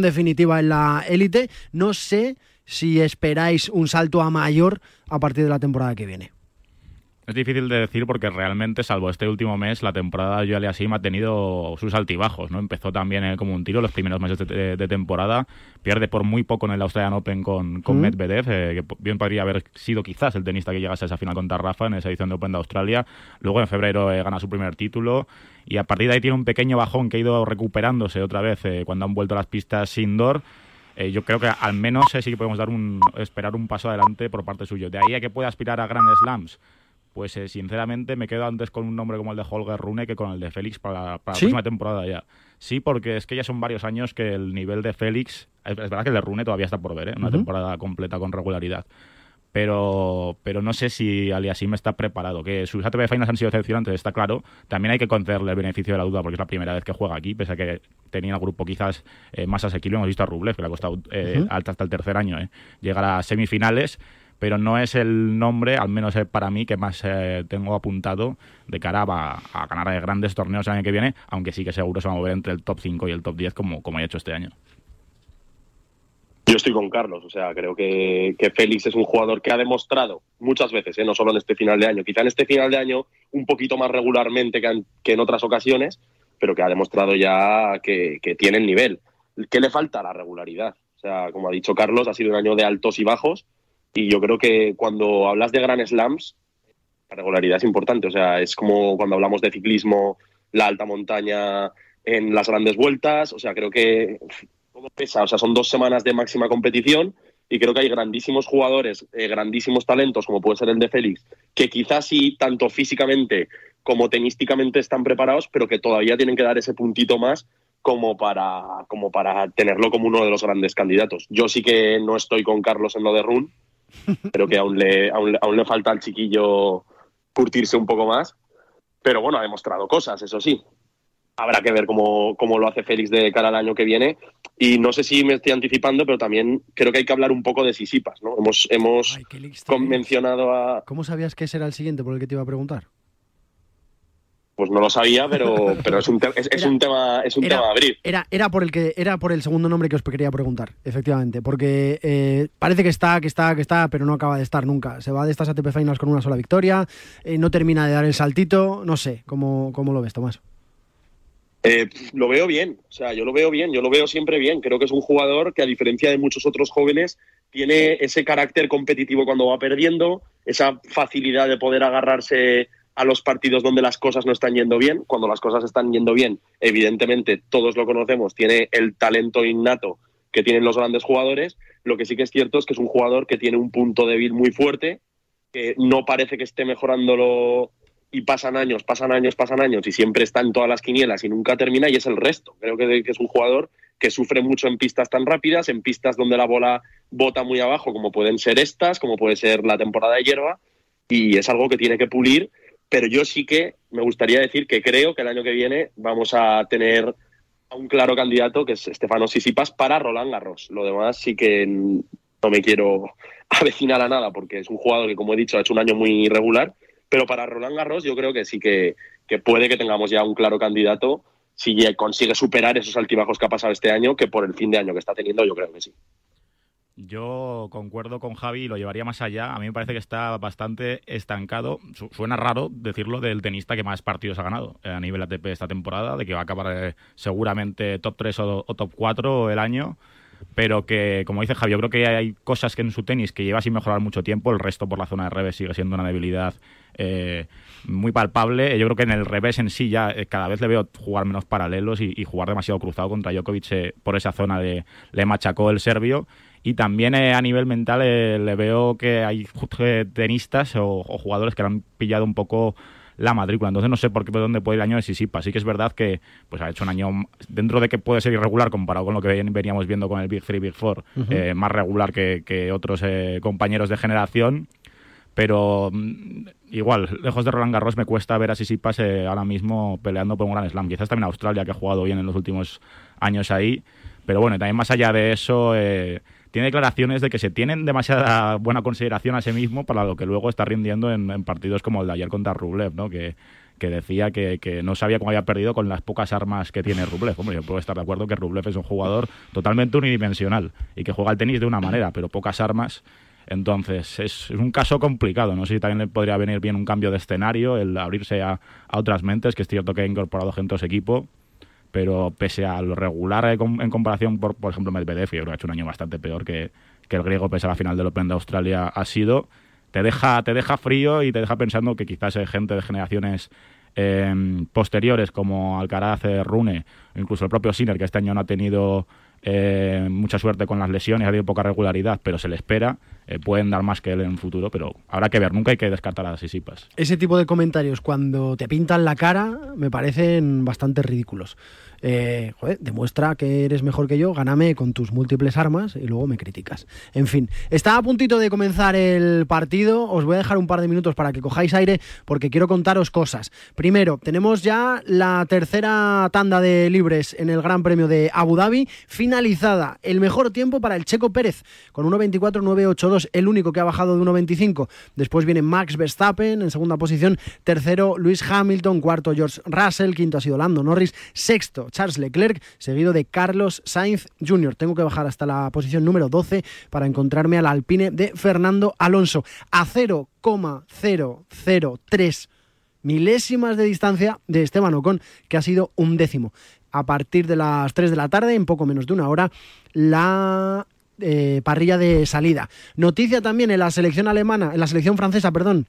definitiva en la élite. No sé si esperáis un salto a mayor a partir de la temporada que viene. Es difícil de decir porque realmente, salvo este último mes, la temporada de Joel Asim ha tenido sus altibajos. ¿no? Empezó también eh, como un tiro los primeros meses de, temporada. Pierde por muy poco en el Australian Open con, con Medvedev, eh, que bien podría haber sido quizás el tenista que llegase a esa final contra Rafa en esa edición de Open de Australia. Luego en febrero eh, gana su primer título y a partir de ahí tiene un pequeño bajón que ha ido recuperándose otra vez cuando han vuelto a las pistas indoor. yo creo que al menos sí que podemos dar un, esperar un paso adelante por parte suyo. De ahí a que pueda aspirar a Grand Slams pues eh, sinceramente me quedo antes con un nombre como el de Holger Rune que con el de Félix para, la próxima temporada ya. Sí, porque es que ya son varios años que el nivel de Félix, es, verdad que el de Rune todavía está por ver, ¿eh? una temporada completa con regularidad. Pero, pero no sé si Aliasim está preparado. Que sus ATP Finals han sido decepcionantes, está claro. También hay que concederle el beneficio de la duda porque es la primera vez que juega aquí, pese a que tenía el grupo quizás eh, más asequible. Hemos visto a Rublev, que le ha costado eh, hasta el tercer año llegar a semifinales pero no es el nombre, al menos para mí, que más eh, tengo apuntado de cara a, a ganar grandes torneos el año que viene, aunque sí que seguro se va a mover entre el top 5 y el top 10 como, como he hecho este año. Yo estoy con Carlos, o sea, creo que, Félix es un jugador que ha demostrado muchas veces, ¿eh? no solo en este final de año, quizá en este final de año un poquito más regularmente que en, que en otras ocasiones, pero que ha demostrado ya que, que tiene el nivel. ¿Qué le falta? La regularidad. O sea, como ha dicho Carlos, ha sido un año de altos y bajos, y yo creo que cuando hablas de Grand Slams, la regularidad es importante. O sea, es como cuando hablamos de ciclismo, la alta montaña en las grandes vueltas. O sea, creo que todo pesa. O sea, son dos semanas de máxima competición y creo que hay grandísimos jugadores, eh, grandísimos talentos, como puede ser el de Félix, que quizás sí, tanto físicamente como tenísticamente están preparados, pero que todavía tienen que dar ese puntito más como para, como para tenerlo como uno de los grandes candidatos. Yo sí que no estoy con Carlos en lo de Run, Creo que aún le, aún, le falta al chiquillo curtirse un poco más. Pero bueno, ha demostrado cosas, eso sí. Habrá que ver cómo, cómo, lo hace Félix de cara al año que viene. Y no sé si me estoy anticipando, pero también creo que hay que hablar un poco de Sisipas, ¿no? Hemos, hemos mencionado a... ¿Cómo sabías que ese era el siguiente por el que te iba a preguntar? Pues no lo sabía, pero, pero es, un es, un tema es un tema a abrir. Era, era por el que era por el segundo nombre que os quería preguntar, efectivamente, porque eh, parece que está, que está, que está, pero no acaba de estar nunca. Se va de estas ATP Finals con una sola victoria, eh, no termina de dar el saltito, no sé, ¿cómo, cómo lo ves, Tomás? Eh, lo veo bien, o sea, yo lo veo bien, yo lo veo siempre bien. Creo que es un jugador que, a diferencia de muchos otros jóvenes, tiene ese carácter competitivo cuando va perdiendo, esa facilidad de poder agarrarse a los partidos donde las cosas no están yendo bien. Cuando las cosas están yendo bien, evidentemente todos lo conocemos, tiene el talento innato que tienen los grandes jugadores. Lo que sí que es cierto es que es un jugador que tiene un punto débil muy fuerte, que no parece que esté mejorándolo y pasan años, pasan años, pasan años y siempre está en todas las quinielas y nunca termina y es el resto. Creo que, es un jugador que sufre mucho en pistas tan rápidas, en pistas donde la bola bota muy abajo, como pueden ser estas, como puede ser la temporada de hierba, y es algo que tiene que pulir pero yo sí que me gustaría decir que creo que el año que viene vamos a tener a un claro candidato que es Estefano Sisipas para Roland Garros. Lo demás sí que no me quiero avecinar a nada porque es un jugador que, como he dicho, ha hecho un año muy irregular, pero para Roland Garros yo creo que sí que, que puede que tengamos ya un claro candidato si consigue superar esos altibajos que ha pasado este año, que por el fin de año que está teniendo yo creo que sí. Yo concuerdo con Javi y lo llevaría más allá. A mí me parece que está bastante estancado. suena raro decirlo del tenista que más partidos ha ganado eh, a nivel ATP esta temporada, de que va a acabar eh, seguramente top 3 o, top 4 el año. Pero que, como dice Javi, yo creo que hay cosas que en su tenis que lleva sin mejorar mucho tiempo. El resto por la zona de revés sigue siendo una debilidad eh, muy palpable. Yo creo que en el revés en sí ya cada vez le veo jugar menos paralelos y, jugar demasiado cruzado contra Djokovic por esa zona de le machacó el serbio y también eh, a nivel mental eh, le veo que hay tenistas o, jugadores que le han pillado un poco la matrícula. Entonces no sé por qué por dónde puede ir el año de Sisipa. Sí que es verdad que pues ha hecho un año, dentro de que puede ser irregular comparado con lo que veníamos viendo con el Big Three, Big Four, eh, más regular que, otros compañeros de generación. Pero mm, igual, lejos de Roland Garros me cuesta ver a Sisipas ahora mismo peleando por un gran slam. Quizás también Australia, que ha jugado bien en los últimos años ahí. Pero bueno, también más allá de eso, tiene declaraciones de que se tienen demasiada buena consideración a sí mismo para lo que luego está rindiendo en, partidos como el de ayer contra Rublev, ¿no? Que, decía que, que, no sabía cómo había perdido con las pocas armas que tiene Rublev. Hombre, yo puedo estar de acuerdo que Rublev es un jugador totalmente unidimensional y que juega al tenis de una manera, pero pocas armas. Entonces, es, un caso complicado. No sé si también le podría venir bien un cambio de escenario, el abrirse a, a otras mentes, que es cierto que ha incorporado gente a su equipo, pero pese a lo regular en comparación, por, por ejemplo, Medvedev, yo creo que ha hecho un año bastante peor que, que el griego, pese a la final del Open de Australia, ha sido te deja, te deja frío y te deja pensando que quizás hay gente de generaciones em, posteriores como Alcaraz, eh, Rune, incluso el propio Sinner, que este año no ha tenido eh, mucha suerte con las lesiones, ha tenido poca regularidad, pero se le espera, eh, pueden dar más que él en el futuro, pero habrá que ver, nunca hay que descartar a Sisipas. Ese tipo de comentarios cuando te pintan la cara me parecen bastante ridículos. Eh, demuestra que eres mejor que yo, gáname con tus múltiples armas y luego me criticas. En fin, está a puntito de comenzar el partido, os voy a dejar un par de minutos para que cojáis aire porque quiero contaros cosas. Primero, tenemos ya la tercera tanda de libres en el Gran Premio de Abu Dhabi, finalizada. El mejor tiempo para el Checo Pérez, con 1.24.982, el único que ha bajado de 1.25. Después viene Max Verstappen en segunda posición, tercero Luis Hamilton, cuarto George Russell, quinto ha sido Lando Norris, sexto Charles Leclerc, seguido de Carlos Sainz Jr. Tengo que bajar hasta la posición número 12 para encontrarme al Alpine de Fernando Alonso. A 0,003 milésimas de distancia de Esteban Ocon, que ha sido un décimo. A partir de las 3 de la tarde, en poco menos de una hora, la parrilla de salida. Noticia también en la selección alemana, en la selección francesa, perdón,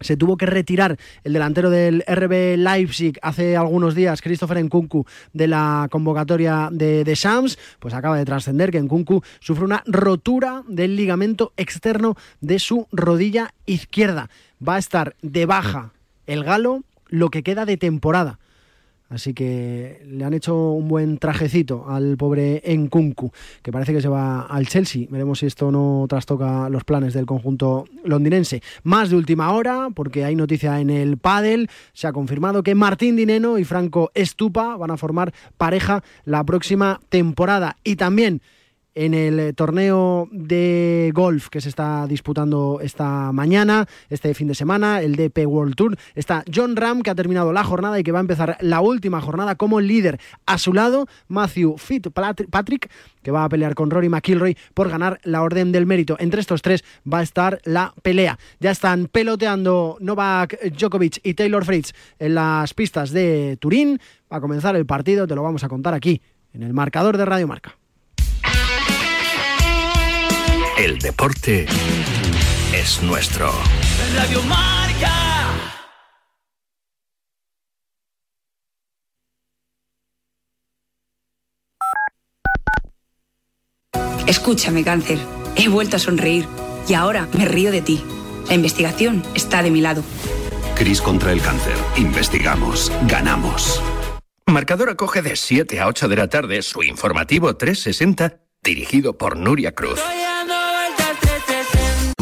se tuvo que retirar el delantero del RB Leipzig hace algunos días, Christopher Nkunku, de la convocatoria de, de Shams, pues acaba de trascender que Nkunku sufre una rotura del ligamento externo de su rodilla izquierda. Va a estar de baja el galo lo que queda de temporada. Así que le han hecho un buen trajecito al pobre Nkunku, que parece que se va al Chelsea. Veremos si esto no trastoca los planes del conjunto londinense. Más de última hora, porque hay noticia en el pádel. Se ha confirmado que Martín Dineno y Franco Estupa van a formar pareja la próxima temporada. Y también en el eh, torneo de golf que se está disputando esta mañana, este fin de semana, el DP World Tour. Está John Ram, que ha terminado la jornada y que va a empezar la última jornada como líder. A su lado, Matthew Fitzpatrick, que va a pelear con Rory McIlroy por ganar la Orden del Mérito. Entre estos tres va a estar la pelea. Ya están peloteando Novak Djokovic y Taylor Fritz en las pistas de Turín. Va a comenzar el partido, te lo vamos a contar aquí, en el marcador de Radio Marca. El deporte es nuestro. Radio Marca. Escúchame, cáncer. He vuelto a sonreír y ahora me río de ti. La investigación está de mi lado. Cris contra el cáncer. Investigamos. Ganamos. Marcador acoge de 7 a 8 de la tarde su informativo 360 dirigido por Nuria Cruz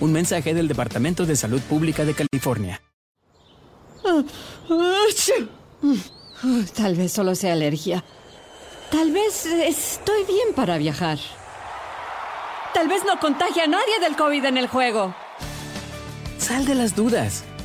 Un mensaje del Departamento de Salud Pública de California. Tal vez solo sea alergia. Tal vez estoy bien para viajar. Tal vez no contagie a nadie del COVID en el juego. Sal de las dudas.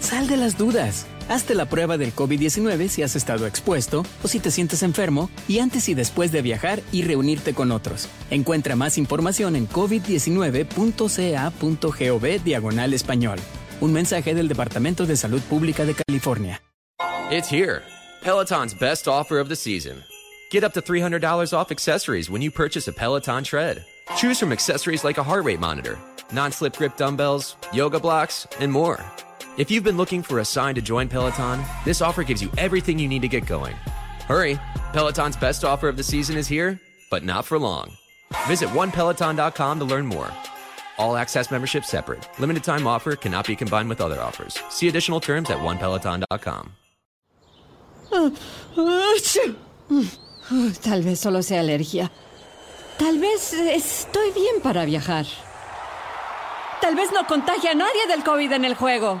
Sal de las dudas. Hazte la prueba del COVID-19 si has estado expuesto o si te sientes enfermo y antes y después de viajar y reunirte con otros. Encuentra más información en covid19.ca.gov diagonal español. Un mensaje del Departamento de Salud Pública de California. It's here. Peloton's best offer of the season. Get up to $300 off accessories when you purchase a Peloton tread. Choose from accessories like a heart rate monitor, non slip grip dumbbells, yoga blocks, and more. If you've been looking for a sign to join Peloton, this offer gives you everything you need to get going. Hurry! Peloton's best offer of the season is here, but not for long. Visit onepeloton.com to learn more. All access membership separate. Limited time offer cannot be combined with other offers. See additional terms at onepeloton.com. Tal vez solo sea alergia. Tal vez estoy bien para viajar. Tal vez no contagie a nadie del COVID en el juego.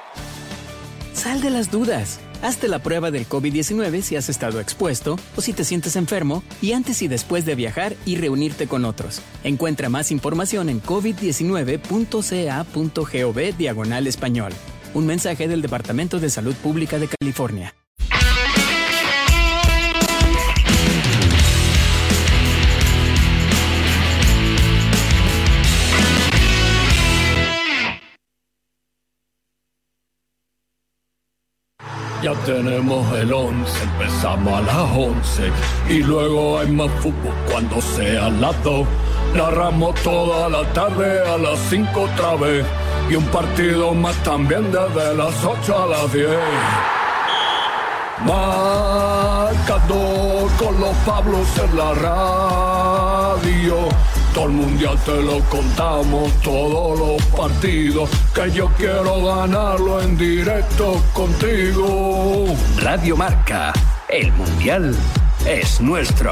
Sal de las dudas. Hazte la prueba del COVID-19 si has estado expuesto o si te sientes enfermo y antes y después de viajar y reunirte con otros. Encuentra más información en covid19.ca.gov diagonal español. Un mensaje del Departamento de Salud Pública de California. Ya tenemos el 11, empezamos a las 11 y luego hay más fútbol cuando sea las 2. Narramos toda la tarde a las 5 otra vez y un partido más también desde las 8 a las 10. Marcador con los Pablos en la radio. Todo el mundial te lo contamos, todos los partidos, que yo quiero ganarlo en directo contigo. Radio Marca, el mundial es nuestro.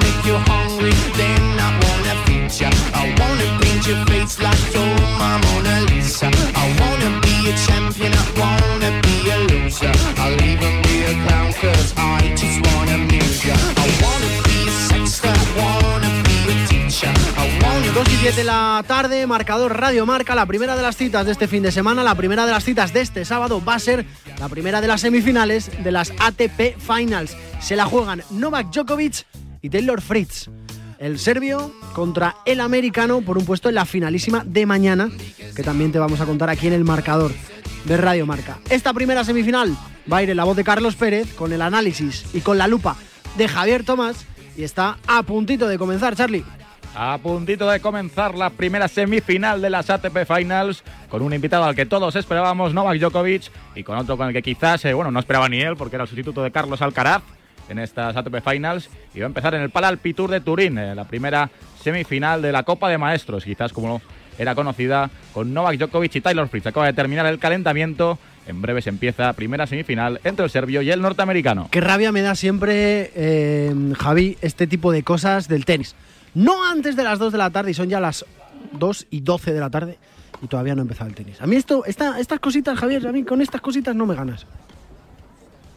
make I wanna paint your face like my Mona Lisa. I wanna be a champion, I wanna be a loser. I'll cause I just wanna. I wanna be a sexter, I wanna be a teacher. I wanna 2 y 10 de la tarde, marcador Radio Marca, la primera de las citas de este fin de semana, la primera de las citas de este sábado va a ser la primera de las semifinales de las ATP Finals. Se la juegan Novak Djokovic y Taylor Fritz. El serbio contra el americano por un puesto en la finalísima de mañana, que también te vamos a contar aquí en el marcador de Radio Marca. Esta primera semifinal va a ir en la voz de Carlos Pérez, con el análisis y con la lupa de Javier Tomás, y está a puntito de comenzar, Charlie. A puntito de comenzar la primera semifinal de las ATP Finals con un invitado al que todos esperábamos, Novak Djokovic, y con otro con el que quizás, eh, bueno, no esperaba ni él porque era el sustituto de Carlos Alcaraz en estas ATP Finals y va a empezar en el Palalpi Tour de Turín, eh, la primera semifinal de la Copa de Maestros, quizás como era conocida con Novak Djokovic y Taylor Fritz. Acaba de terminar el calentamiento. En breve se empieza primera semifinal entre el serbio y el norteamericano. Qué rabia me da siempre, eh, Javi, este tipo de cosas del tenis. No antes de las 2 de la tarde y son ya las 2 y 12 de la tarde y todavía no ha empezado el tenis. A mí esto, esta, estas cositas, Javier, a mí con estas cositas no me ganas.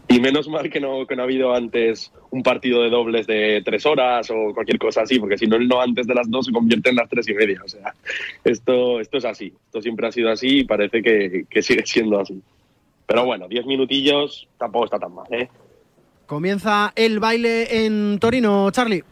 Y menos mal que no, que no ha habido antes un partido de dobles de tres horas o cualquier cosa así, porque si no, el no antes de las dos se convierte en las tres y media. O sea, esto, esto es así. Esto siempre ha sido así y parece que, que sigue siendo así. Pero bueno, diez minutillos tampoco está tan mal, ¿eh? Comienza el baile en Torino, Charlie.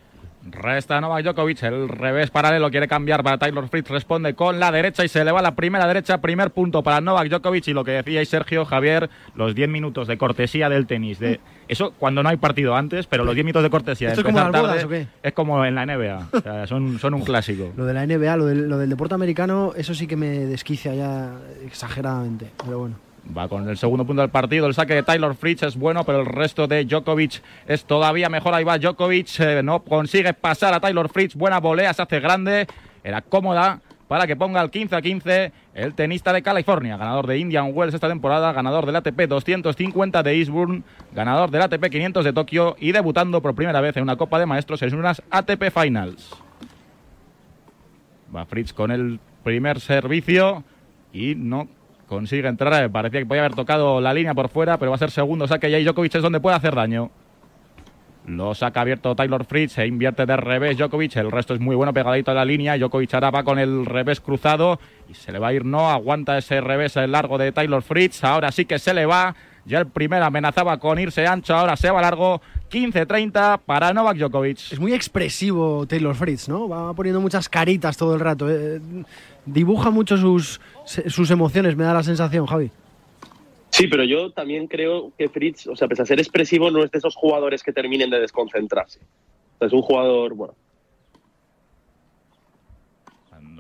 Resta Novak Djokovic, el revés paralelo quiere cambiar para Taylor Fritz, responde con la derecha y se eleva la primera derecha, primer punto para Novak Djokovic y lo que decíais Sergio Javier, los 10 minutos de cortesía del tenis, de eso cuando no hay partido antes, pero los 10 minutos de cortesía ¿Esto de es como empezar las bodas, tarde, o qué? es como en la NBA, o sea, son, son un clásico. Lo de la NBA, lo del, lo del deporte americano, eso sí que me desquicia ya exageradamente. Pero bueno. Va con el segundo punto del partido. El saque de Taylor Fritz es bueno, pero el resto de Djokovic es todavía mejor. Ahí va Djokovic. Eh, no consigue pasar a Taylor Fritz. Buena volea, se hace grande. Era cómoda para que ponga el 15 a 15 el tenista de California, ganador de Indian Wells esta temporada, ganador del ATP 250 de Eastbourne, ganador del ATP 500 de Tokio y debutando por primera vez en una Copa de Maestros en unas ATP Finals. Va Fritz con el primer servicio y no consigue entrar. Parecía que podía haber tocado la línea por fuera, pero va a ser segundo saque y ahí Djokovic es donde puede hacer daño. Lo saca abierto Taylor Fritz, se invierte de revés Djokovic, el resto es muy bueno pegadito a la línea, Djokovic ahora va con el revés cruzado y se le va a ir, no, aguanta ese revés largo de Taylor Fritz, ahora sí que se le va, ya el primero amenazaba con irse ancho, ahora se va largo, 15-30 para Novak Djokovic. Es muy expresivo Taylor Fritz, ¿no? Va poniendo muchas caritas todo el rato, eh. Dibuja mucho sus, sus emociones, me da la sensación, Javi. Sí, pero yo también creo que Fritz, o sea, pese a ser expresivo, no es de esos jugadores que terminen de desconcentrarse. es un jugador, bueno,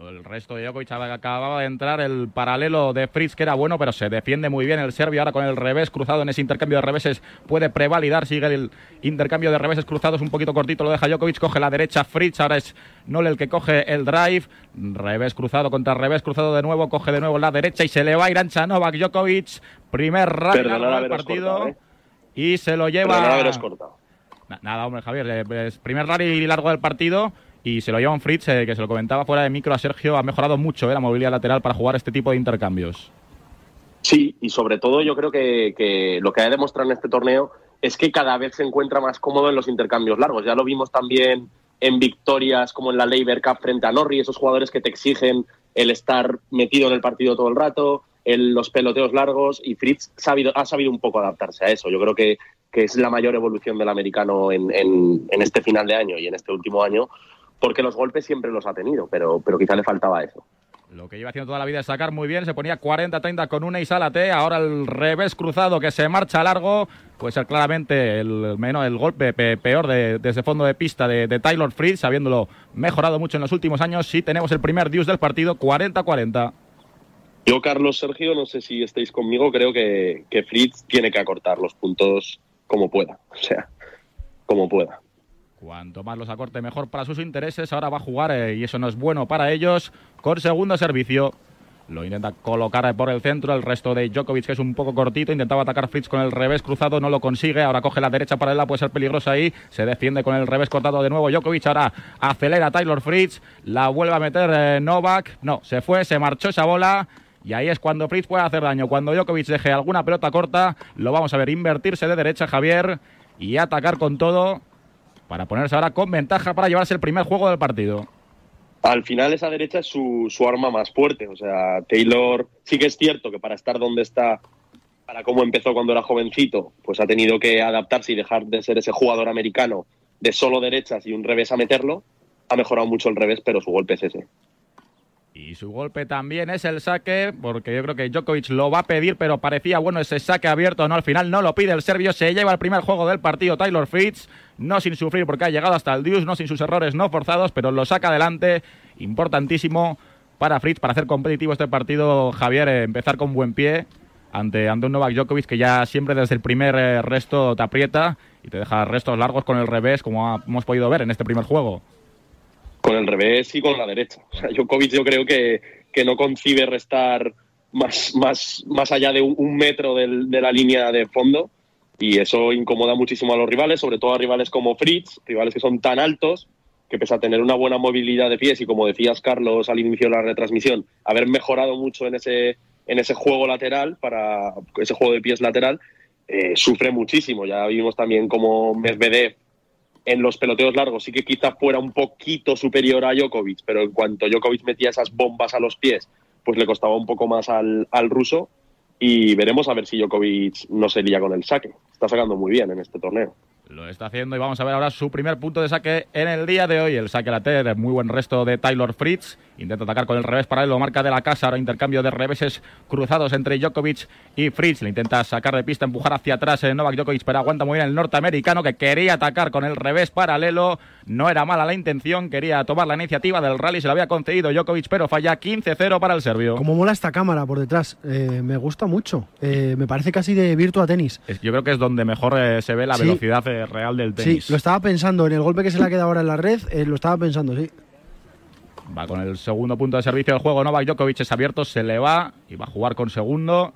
el resto de Djokovic acababa de entrar el paralelo de Fritz, que era bueno, pero se defiende muy bien el serbio. Ahora con el revés cruzado en ese intercambio de reveses puede prevalidar. Sigue el intercambio de reveses cruzados un poquito cortito, lo deja Djokovic. Coge la derecha Fritz, ahora es Nole el que coge el drive. Revés cruzado contra revés cruzado de nuevo, coge de nuevo la derecha y se le va a ir ancha Novak Djokovic. Primer rally del partido. ¿eh? Y se lo lleva. Nada, hombre, Javier. Primer rally largo del partido y se lo lleva un Fritz, eh, que se lo comentaba fuera de micro a Sergio, ha mejorado mucho eh, la movilidad lateral para jugar este tipo de intercambios. Sí, y sobre todo yo creo que, lo que ha demostrado en este torneo es que cada vez se encuentra más cómodo en los intercambios largos. Ya lo vimos también en victorias como en la Labour Cup frente a Norrie, esos jugadores que te exigen el estar metido en el partido todo el rato, en los peloteos largos, y Fritz ha sabido un poco adaptarse a eso. Yo creo que, es la mayor evolución del americano en, en este final de año y en este último año, porque los golpes siempre los ha tenido, pero, pero quizá le faltaba eso. Lo que lleva haciendo toda la vida es sacar muy bien, se ponía 40-30 con una y T, ahora el revés cruzado que se marcha largo, puede ser claramente el, menos, el golpe peor de, ese fondo de pista de, de, Taylor Fritz, habiéndolo mejorado mucho en los últimos años. Sí tenemos el primer deuce del partido, 40-40. Yo, Carlos, Sergio, no sé si estáis conmigo, creo que, que Fritz tiene que acortar los puntos como pueda, o sea, como pueda. Cuanto más los acorte, mejor para sus intereses. Ahora va a jugar, eh, y eso no es bueno para ellos, con segundo servicio. Lo intenta colocar por el centro. El resto de Djokovic, que es un poco cortito, intentaba atacar Fritz con el revés cruzado, no lo consigue. Ahora coge la derecha paralela, puede ser peligroso ahí. Se defiende con el revés cortado de nuevo Djokovic. Ahora acelera Taylor Fritz, la vuelve a meter eh, Novak. No, se fue, se marchó esa bola. Y ahí es cuando Fritz puede hacer daño. Cuando Djokovic deje alguna pelota corta, lo vamos a ver invertirse de derecha, Javier, y atacar con todo para ponerse ahora con ventaja para llevarse el primer juego del partido. Al final esa derecha es su, arma más fuerte. O sea, Taylor sí que es cierto que para estar donde está, para cómo empezó cuando era jovencito, pues ha tenido que adaptarse y dejar de ser ese jugador americano de solo derechas y un revés a meterlo. Ha mejorado mucho el revés, pero su golpe es ese. Y su golpe también es el saque, porque yo creo que Djokovic lo va a pedir, pero parecía bueno ese saque abierto, no al final no lo pide el serbio, se lleva el primer juego del partido Taylor Fritz, no sin sufrir porque ha llegado hasta el Deuce, no sin sus errores no forzados, pero lo saca adelante, importantísimo para Fritz para hacer competitivo este partido, Javier, eh, empezar con buen pie ante, ante Novak Djokovic que ya siempre desde el primer eh, resto te aprieta y te deja restos largos con el revés, como hemos podido ver en este primer juego con el revés y con la derecha. O yo creo que, que no concibe restar más, más, más allá de un, metro de la línea de fondo y eso incomoda muchísimo a los rivales, sobre todo a rivales como Fritz, rivales que son tan altos que pese a tener una buena movilidad de pies y como decías Carlos al inicio de la retransmisión, haber mejorado mucho en ese, en ese juego lateral, para ese juego de pies lateral, eh, sufre muchísimo. Ya vimos también como Medvedev en los peloteos largos sí que quizá fuera un poquito superior a Djokovic, pero en cuanto Djokovic metía esas bombas a los pies, pues le costaba un poco más al, al ruso y veremos a ver si Djokovic no se lía con el saque. Está sacando muy bien en este torneo. Lo está haciendo y vamos a ver ahora su primer punto de saque en el día de hoy. El saque lateral, muy buen resto de Taylor Fritz. Intenta atacar con el revés paralelo, marca de la casa. Ahora intercambio de reveses cruzados entre Djokovic y Fritz. Le intenta sacar de pista, empujar hacia atrás en Novak Djokovic, pero aguanta muy bien el norteamericano que quería atacar con el revés paralelo. No era mala la intención, quería tomar la iniciativa del rally, se lo había concedido Djokovic, pero falla 15-0 para el serbio. Como mola esta cámara por detrás, eh, me gusta mucho. Eh, me parece casi de Virtua Tenis. Yo creo que es donde mejor eh, se ve la Sí. velocidad real del tenis. Sí, lo estaba pensando en el golpe que se le ha quedado ahora en la red, eh, lo estaba pensando, sí. Va con el segundo punto de servicio del juego. Novak Djokovic es abierto, se le va y va a jugar con segundo.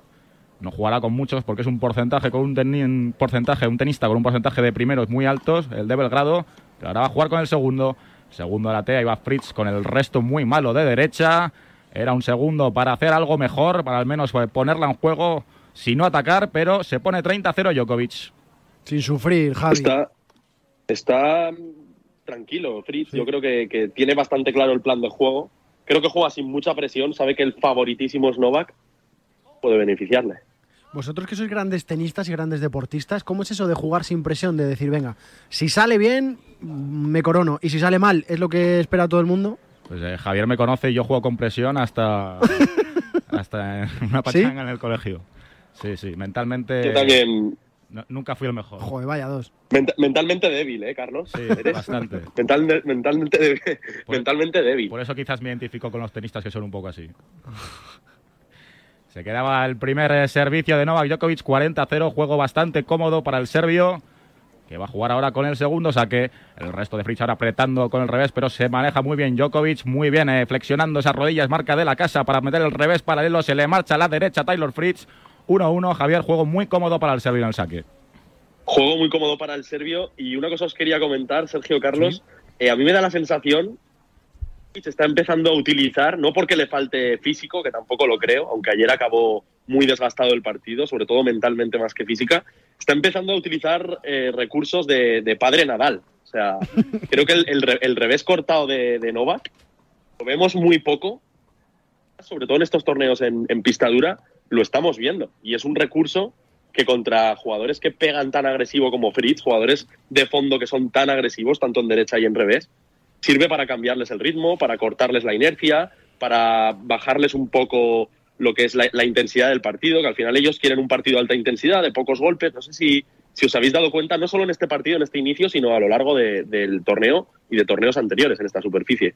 No jugará con muchos porque es un porcentaje con un, teni- un porcentaje, un tenista con un porcentaje de primeros muy altos, el de Belgrado. Pero ahora va a jugar con el segundo. Segundo de la ahí va Fritz con el resto muy malo de derecha. Era un segundo para hacer algo mejor, para al menos eh, ponerla en juego, si no atacar, pero se pone 30-0 Djokovic. Sin sufrir, Javi. Está, está mm, tranquilo, Fritz. Yo creo que, que tiene bastante claro el plan de juego. Creo que juega sin mucha presión. Sabe que el favoritísimo es Novak. Puede beneficiarle. Vosotros que sois grandes tenistas y grandes deportistas, ¿cómo es eso de jugar sin presión? De decir, venga, si sale bien, me corono. Y si sale mal, es lo que espera todo el mundo. Pues eh, Javier me conoce y yo juego con presión hasta, hasta una ¿Sí? pachanga en el colegio. Sí, sí, mentalmente. Yo también. No- nunca fui el mejor. Joder, vaya dos. Menta- mentalmente débil, ¿eh, Carlos? Sí, Eres bastante. mental- mentalmente, débil- mentalmente débil. Por eso quizás me identifico con los tenistas que son un poco así. Se quedaba el primer eh, servicio de Novak Djokovic, 40-0, juego bastante cómodo para el serbio, que va a jugar ahora con el segundo saque. El resto de Fritz ahora apretando con el revés, pero se maneja muy bien Djokovic, muy bien eh, flexionando esas rodillas, marca de la casa para meter el revés paralelo, se le marcha a la derecha Taylor Fritz. 1-1, Javier, juego muy cómodo para el serbio en el saque. Juego muy cómodo para el serbio. Y una cosa os quería comentar, Sergio Carlos. Eh, a mí me da la sensación que se está empezando a utilizar, no porque le falte físico, que tampoco lo creo, aunque ayer acabó muy desgastado el partido, sobre todo mentalmente más que física, está empezando a utilizar eh, recursos de, de padre Nadal. O sea, creo que el, el re- el revés cortado de, de Novak lo vemos muy poco, sobre todo en estos torneos en, en pista dura, lo estamos viendo. Y es un recurso que contra jugadores que pegan tan agresivo como Fritz, jugadores de fondo que son tan agresivos, tanto en derecha y en revés, sirve para cambiarles el ritmo, para cortarles la inercia, para bajarles un poco lo que es la, intensidad del partido, que al final ellos quieren un partido de alta intensidad, de pocos golpes. No sé si, si os habéis dado cuenta, no solo en este partido, en este inicio, sino a lo largo de- del torneo y de torneos anteriores en esta superficie.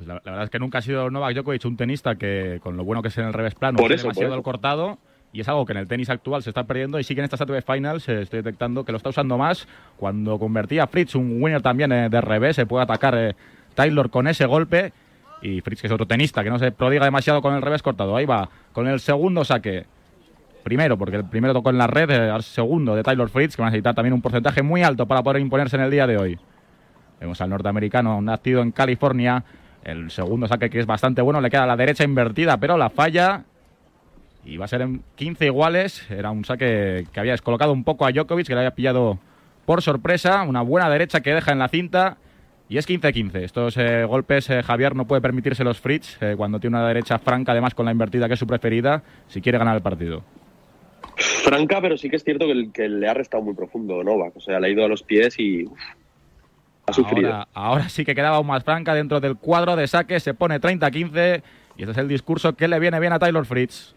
Pues la, la verdad es que nunca ha sido Novak Djokovic un tenista que, con lo bueno que es en el revés plano, Por eso, por demasiado eso. el cortado. Y es algo que en el tenis actual se está perdiendo y sí que en estas ATP Finals eh, estoy detectando que lo está usando más. Cuando convertía a Fritz, un winner también eh, de revés, se puede atacar eh, Taylor con ese golpe. Y Fritz, que es otro tenista, que no se prodiga demasiado con el revés cortado. Ahí va, con el segundo saque. Primero, porque el primero tocó en la red, eh, al segundo de Taylor Fritz, que va a necesitar también un porcentaje muy alto para poder imponerse en el día de hoy. Vemos al norteamericano nacido en California. El segundo saque que es bastante bueno, le queda a la derecha invertida, pero la falla. Y va a ser en 15 iguales. Era un saque que había descolocado un poco a Djokovic, que le había pillado por sorpresa. Una buena derecha que deja en la cinta. Y es 15-15. Estos eh, golpes eh, Javier no puede permitirse los Fritz eh, cuando tiene una derecha franca, además con la invertida que es su preferida, si quiere ganar el partido. Franca, pero sí que es cierto que, le ha restado muy profundo Novak. O sea, le ha ido a los pies y Ahora, sí que quedaba aún más franca dentro del cuadro de saque, se pone 30-15 y este es el discurso que le viene bien a Taylor Fritz.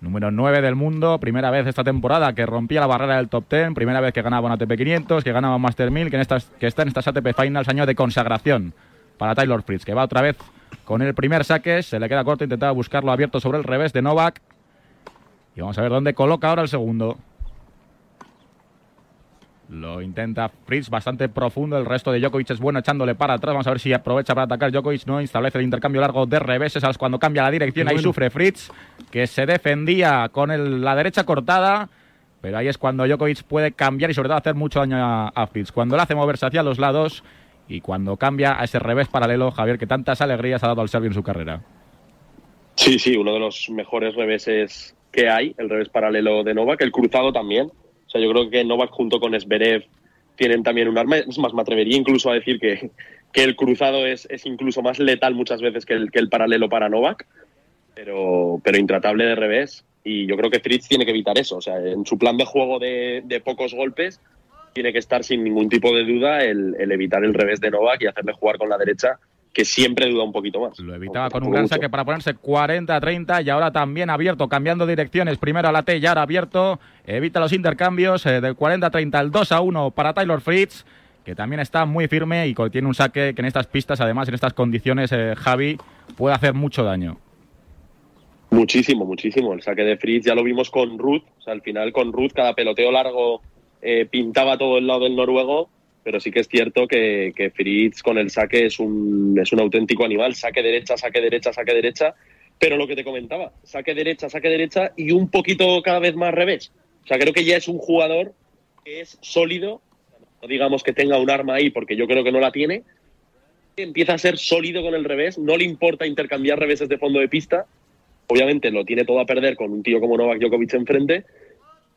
Número 9 del mundo, primera vez esta temporada que rompía la barrera del top 10, primera vez que ganaba un ATP 500, que ganaba un Master 1000, que, en estas, que está en estas ATP Finals, año de consagración para Taylor Fritz, que va otra vez con el primer saque, se le queda corto, intentaba buscarlo abierto sobre el revés de Novak. Y vamos a ver dónde coloca ahora el segundo. Lo intenta Fritz bastante profundo. El resto de Djokovic es bueno echándole para atrás. Vamos a ver si aprovecha para atacar. Djokovic no establece el intercambio largo de reveses. Es cuando cambia la dirección. Ahí bueno. sufre Fritz, que se defendía con el- la derecha cortada. Pero ahí es cuando Djokovic puede cambiar y sobre todo hacer mucho daño a, a Fritz. Cuando le hace moverse hacia los lados y cuando cambia a ese revés paralelo, Javier, que tantas alegrías ha dado al serbio en su carrera. Sí, sí, uno de los mejores reveses que hay, el revés paralelo de Novak, el cruzado también. O sea, yo creo que Novak junto con Zverev tienen también un arma. Es más, me atrevería incluso a decir que, que el cruzado es, es incluso más letal muchas veces que el, que el paralelo para Novak, pero, pero intratable de revés. Y yo creo que Fritz tiene que evitar eso. O sea, en su plan de juego de, de pocos golpes, tiene que estar sin ningún tipo de duda el, el evitar el revés de Novak y hacerle jugar con la derecha que siempre duda un poquito más. Lo evitaba con un gran saque para ponerse 40-30 y ahora también abierto, cambiando direcciones. Primero a la T y ahora abierto. Evita los intercambios eh, del 40-30 al 2-1 para Taylor Fritz, que también está muy firme y tiene un saque que en estas pistas, además en estas condiciones, eh, Javi, puede hacer mucho daño. Muchísimo, muchísimo. El saque de Fritz ya lo vimos con Ruth. O sea, al final con Ruth cada peloteo largo eh, pintaba todo el lado del noruego pero sí que es cierto que, que Fritz con el saque es un, es un auténtico animal, saque derecha, saque derecha, saque derecha, pero lo que te comentaba, saque derecha, saque derecha y un poquito cada vez más revés. O sea, creo que ya es un jugador que es sólido, no digamos que tenga un arma ahí porque yo creo que no la tiene, empieza a ser sólido con el revés, no le importa intercambiar reveses de fondo de pista, obviamente lo tiene todo a perder con un tío como Novak Djokovic enfrente,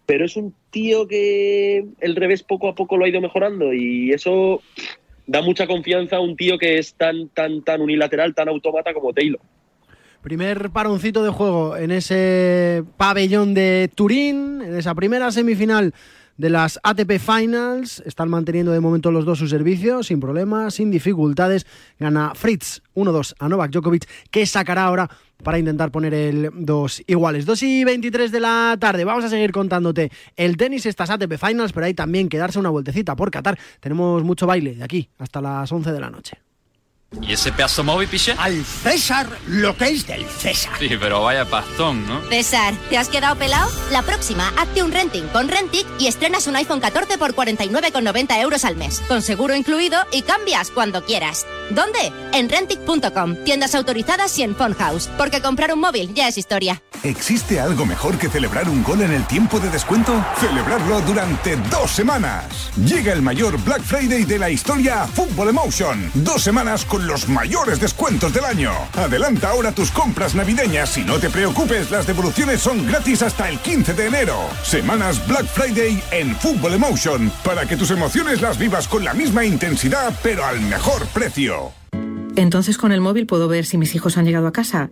pero es un tío que el revés poco a poco lo ha ido mejorando y eso da mucha confianza a un tío que es tan, tan, tan unilateral, tan automata como Taylor. Primer paroncito de juego en ese pabellón de Turín, en esa primera semifinal de las ATP Finals. Están manteniendo de momento los dos sus servicios sin problemas, sin dificultades. Gana Fritz 1-2 a Novak Djokovic, que sacará ahora para intentar poner el 2 iguales. 2 y 23 de la tarde. Vamos a seguir contándote el tenis, estas ATP Finals, pero hay también que darse una vueltecita por Qatar. Tenemos mucho baile de aquí hasta las 11 de la noche. ¿Y ese pedazo móvil, piche? Al César lo que es del César. Sí, pero vaya pastón, ¿no? César, ¿te has quedado pelado? La próxima, hazte un renting con Rentic y estrenas un iPhone 14 por 49,90 euros al mes, con seguro incluido y cambias cuando quieras. ¿Dónde? En Rentic.com, tiendas autorizadas y en House, porque comprar un móvil ya es historia. ¿Existe algo mejor que celebrar un gol en el tiempo de descuento? Celebrarlo durante dos semanas. Llega el mayor Black Friday de la historia a Football Emotion. Dos semanas con los mayores descuentos del año. Adelanta ahora tus compras navideñas y no te preocupes, las devoluciones son gratis hasta el 15 de enero. Semanas Black Friday en Football Emotion para que tus emociones las vivas con la misma intensidad pero al mejor precio. Entonces con el móvil puedo ver si mis hijos han llegado a casa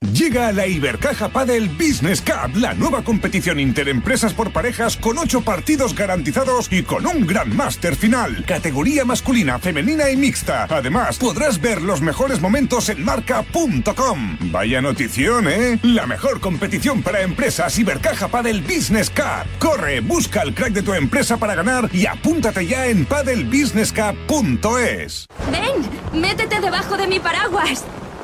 Llega la Ibercaja Padel Business Cup, la nueva competición interempresas por parejas con ocho partidos garantizados y con un gran máster final. Categoría masculina, femenina y mixta. Además, podrás ver los mejores momentos en marca.com. Vaya notición, ¿eh? La mejor competición para empresas Ibercaja Padel Business Cup. Corre, busca el crack de tu empresa para ganar y apúntate ya en padelbusinesscup.es. Ven, métete debajo de mi paraguas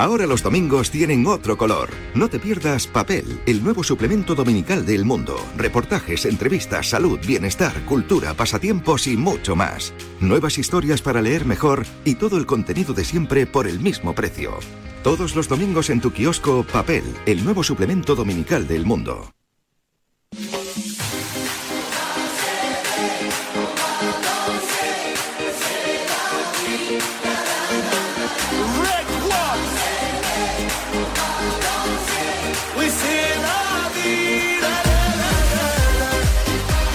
Ahora los domingos tienen otro color. No te pierdas Papel, el nuevo suplemento dominical del mundo. Reportajes, entrevistas, salud, bienestar, cultura, pasatiempos y mucho más. Nuevas historias para leer mejor y todo el contenido de siempre por el mismo precio. Todos los domingos en tu kiosco Papel, el nuevo suplemento dominical del mundo.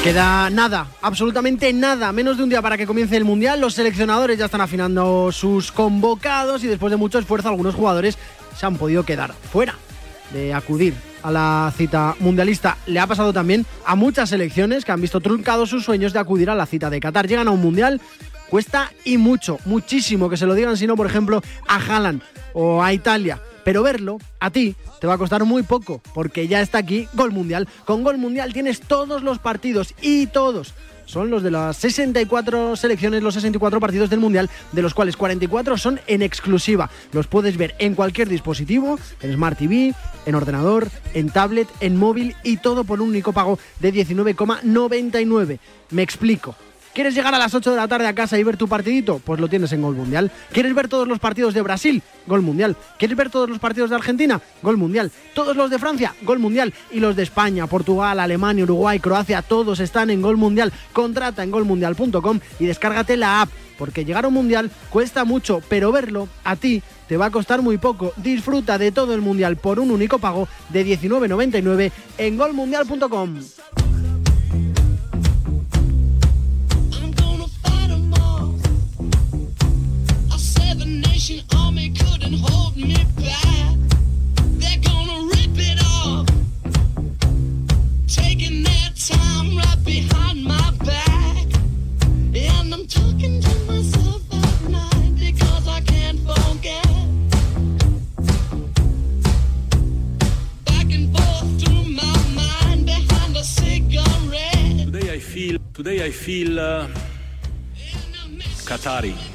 Queda nada, absolutamente nada, menos de un día para que comience el Mundial. Los seleccionadores ya están afinando sus convocados y después de mucho esfuerzo algunos jugadores se han podido quedar fuera de acudir a la cita mundialista. Le ha pasado también a muchas selecciones que han visto truncados sus sueños de acudir a la cita de Qatar. Llegan a un Mundial, cuesta y mucho, muchísimo que se lo digan, sino por ejemplo a Haaland o a Italia pero verlo a ti te va a costar muy poco, porque ya está aquí Gol Mundial. Con Gol Mundial tienes todos los partidos y todos son los de las 64 selecciones, los 64 partidos del Mundial, de los cuales 44 son en exclusiva. Los puedes ver en cualquier dispositivo, en Smart TV, en ordenador, en tablet, en móvil y todo por un único pago de 19,99. Me explico. ¿Quieres llegar a las 8 de la tarde a casa y ver tu partidito? Pues lo tienes en Gol Mundial. ¿Quieres ver todos los partidos de Brasil? Gol Mundial. ¿Quieres ver todos los partidos de Argentina? Gol Mundial. ¿Todos los de Francia? Gol Mundial. Y los de España, Portugal, Alemania, Uruguay, Croacia, todos están en Gol Mundial. Contrata en golmundial.com y descárgate la app, porque llegar a un mundial cuesta mucho, pero verlo a ti te va a costar muy poco. Disfruta de todo el mundial por un único pago de 19.99 en golmundial.com. seven army couldn't hold me back. They're gonna rip it off. Taking their time right behind my back. And I'm talking to myself at night because I can't forget. Back and forth through my mind behind a cigarette. Today I feel today I feel uh, Qatari.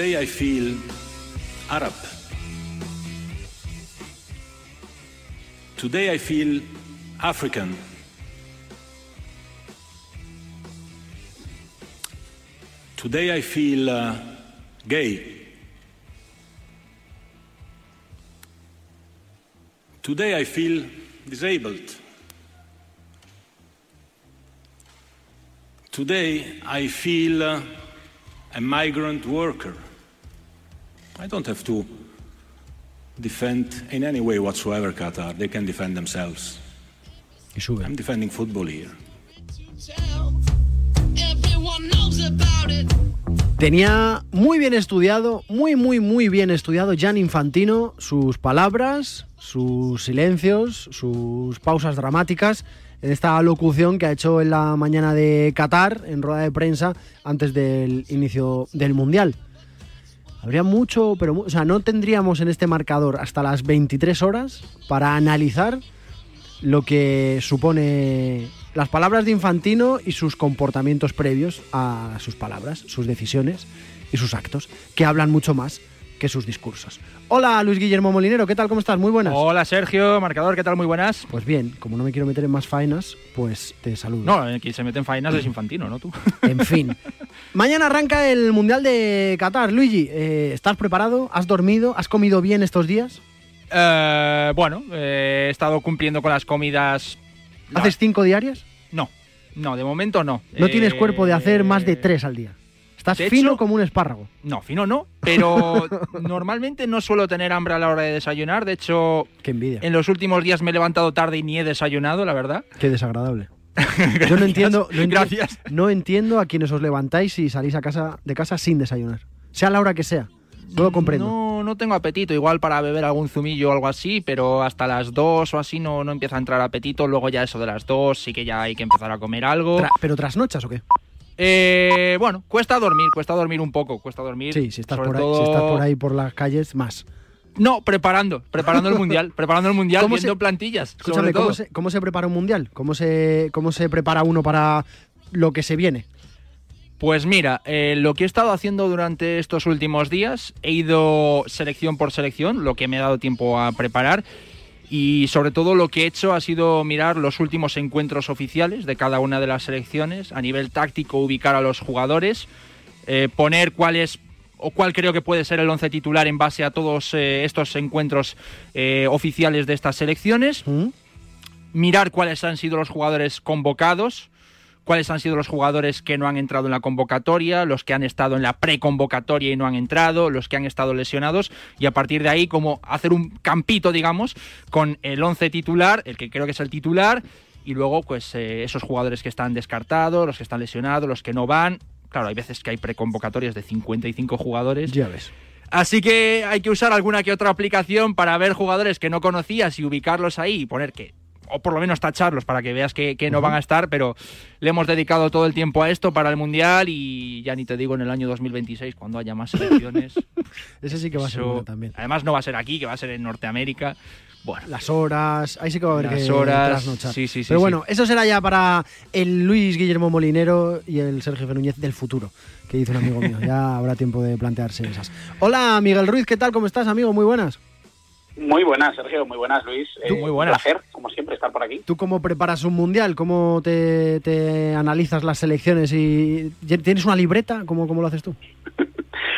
Today I feel Arab. Today I feel African. Today I feel uh, gay. Today I feel disabled. Today I feel uh, a migrant worker. I don't have to defend in any way whatsoever Qatar. They can defend themselves. I'm defending football here. Tenía muy bien estudiado, muy, muy, muy bien estudiado Jan Infantino, sus palabras, sus silencios, sus pausas dramáticas en esta locución que ha hecho en la mañana de Qatar, en rueda de prensa, antes del inicio del Mundial. Habría mucho, pero o sea, no tendríamos en este marcador hasta las 23 horas para analizar lo que supone las palabras de Infantino y sus comportamientos previos a sus palabras, sus decisiones y sus actos, que hablan mucho más que sus discursos. Hola Luis Guillermo Molinero, ¿qué tal? ¿Cómo estás? Muy buenas. Hola Sergio, marcador, ¿qué tal? Muy buenas. Pues bien, como no me quiero meter en más faenas, pues te saludo. No, el que se mete en faenas es infantino, ¿no tú? En fin. Mañana arranca el Mundial de Qatar. Luigi, eh, ¿estás preparado? ¿Has dormido? ¿Has comido bien estos días? Eh, bueno, eh, he estado cumpliendo con las comidas. ¿Haces cinco diarias? No, no, de momento no. No tienes Eh, cuerpo de hacer más de tres al día. Estás de fino hecho- como un espárrago. No, fino no, pero normalmente no suelo tener hambre a la hora de desayunar. De hecho, Qué envidia. en los últimos días me he levantado tarde y ni he desayunado, la verdad. Qué desagradable. Yo no entiendo, no, Gracias. no entiendo a quienes os levantáis y salís a casa de casa sin desayunar. Sea la hora que sea. No lo comprendo. No, no tengo apetito, igual para beber algún zumillo o algo así, pero hasta las 2 o así no, no empieza a entrar apetito. Luego ya eso de las 2 sí que ya hay que empezar a comer algo. Tra- ¿Pero trasnochas o qué? Eh, bueno, cuesta dormir, cuesta dormir un poco, cuesta dormir. Sí, si estás, por ahí, todo- si estás por ahí por las calles, más. No, preparando, preparando el mundial, preparando el mundial, ¿Cómo viendo se- plantillas. Escúchame, sobre todo. ¿cómo se, cómo se prepara un mundial? ¿Cómo se, ¿Cómo se prepara uno para lo que se viene? Pues mira, eh, lo que he estado haciendo durante estos últimos días, he ido selección por selección, lo que me ha dado tiempo a preparar. Y sobre todo lo que he hecho ha sido mirar los últimos encuentros oficiales de cada una de las selecciones, a nivel táctico ubicar a los jugadores, eh, poner cuál es o cuál creo que puede ser el once titular en base a todos eh, estos encuentros eh, oficiales de estas selecciones, mirar cuáles han sido los jugadores convocados, cuáles han sido los jugadores que no han entrado en la convocatoria, los que han estado en la preconvocatoria y no han entrado, los que han estado lesionados y a partir de ahí como hacer un campito, digamos, con el 11 titular, el que creo que es el titular y luego pues eh, esos jugadores que están descartados, los que están lesionados, los que no van. Claro, hay veces que hay preconvocatorias de 55 jugadores. Ya ves. Así que hay que usar alguna que otra aplicación para ver jugadores que no conocías y ubicarlos ahí y poner que, o por lo menos tacharlos para que veas que, que no van a estar, pero le hemos dedicado todo el tiempo a esto para el Mundial y ya ni te digo en el año 2026 cuando haya más selecciones. Ese sí que va a ser bueno también. Además no va a ser aquí, que va a ser en Norteamérica. Bueno, Las horas, ahí sí que va a haber Las que horas, sí, sí, sí, Pero bueno, eso será ya para el Luis Guillermo Molinero y el Sergio Núñez del futuro, que dice un amigo mío. Ya habrá tiempo de plantearse esas. Hola, Miguel Ruiz, ¿qué tal? ¿Cómo estás, amigo? Muy buenas. Muy buenas, Sergio, muy buenas, Luis. Tú, Eh, muy buenas. Un placer, como siempre, estar por aquí. ¿Tú cómo preparas un mundial? ¿Cómo te, te analizas las selecciones? y ¿Tienes una libreta? ¿Cómo, cómo lo haces tú?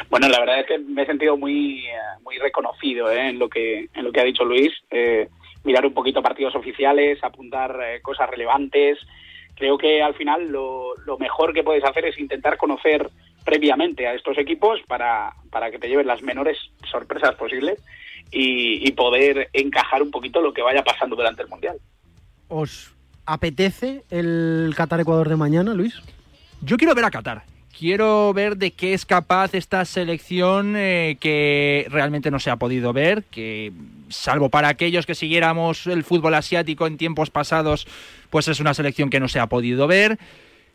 Bueno, la verdad es que me he sentido muy, eh, muy reconocido eh, en, lo que, en lo que ha dicho Luis. Eh, mirar un poquito partidos oficiales, apuntar cosas relevantes. Creo que al final lo, lo mejor que puedes hacer es intentar conocer previamente a estos equipos para, para que te lleven las menores sorpresas posibles y, y poder encajar un poquito lo que vaya pasando durante el Mundial. ¿Os apetece el Qatar-Ecuador de mañana, Luis? Yo quiero ver a Qatar. Quiero ver de qué es capaz esta selección eh, que realmente no se ha podido ver, que salvo para aquellos que siguiéramos el fútbol asiático en tiempos pasados, pues es una selección que no se ha podido ver.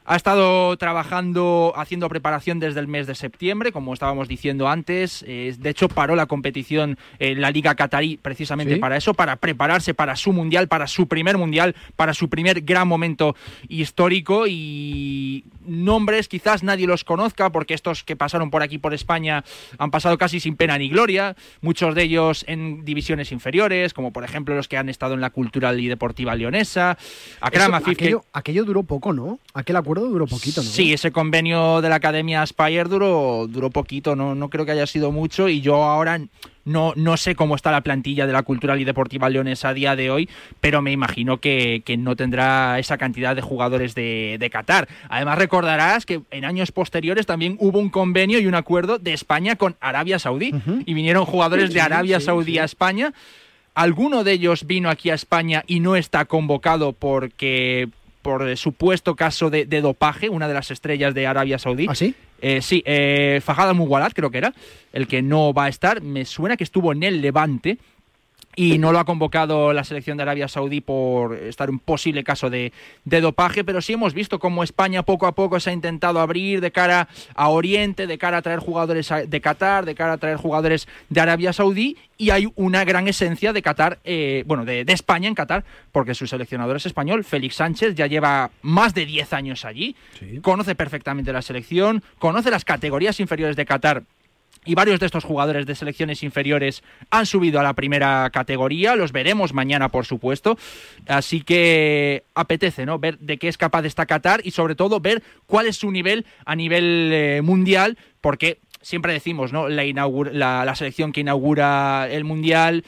Ha estado trabajando, haciendo preparación desde el mes de septiembre, como estábamos diciendo antes. Eh, de hecho, paró la competición en la Liga Qatarí precisamente ¿Sí? para eso, para prepararse para su mundial, para su primer mundial, para su primer gran momento histórico. Y nombres quizás nadie los conozca, porque estos que pasaron por aquí por España han pasado casi sin pena ni gloria. Muchos de ellos en divisiones inferiores, como por ejemplo los que han estado en la Cultural y Deportiva Leonesa. Akram Eso- que- aquello duró poco, ¿no? Aquel acuerdo duró poquito, ¿no? Sí, ese convenio de la Academia Spire duró, duró poquito, no, no creo que haya sido mucho y yo ahora no, no sé cómo está la plantilla de la Cultural y Deportiva Leonesa a día de hoy, pero me imagino que, que no tendrá esa cantidad de jugadores de, de Qatar. Además recordarás que en años posteriores también hubo un convenio y un acuerdo de España con Arabia Saudí y vinieron jugadores Sí, de Arabia sí, Saudí sí. a España. Alguno de ellos vino aquí a España y no está convocado porque por el supuesto caso de, de dopaje, una de las estrellas de Arabia Saudí. ¿Ah, sí? Eh, sí, eh, Fajad Al-Muwalat creo que era, el que no va a estar. Me suena que estuvo en el Levante y no lo ha convocado la selección de Arabia Saudí por estar un posible caso de, de dopaje, pero sí hemos visto cómo España poco a poco se ha intentado abrir de cara a Oriente, de cara a traer jugadores de Qatar, de cara a traer jugadores de Arabia Saudí y hay una gran esencia de Qatar, eh, bueno, de, de España en Qatar, porque su seleccionador es español, Félix Sánchez, ya lleva más de 10 años allí, conoce perfectamente la selección, conoce las categorías inferiores de Qatar y varios de estos jugadores de selecciones inferiores han subido a la primera categoría, los veremos mañana por supuesto, así que apetece, ¿no? Ver de qué es capaz de esta Qatar y sobre todo ver cuál es su nivel a nivel eh, mundial, porque siempre decimos, ¿no? La, la selección que inaugura el mundial,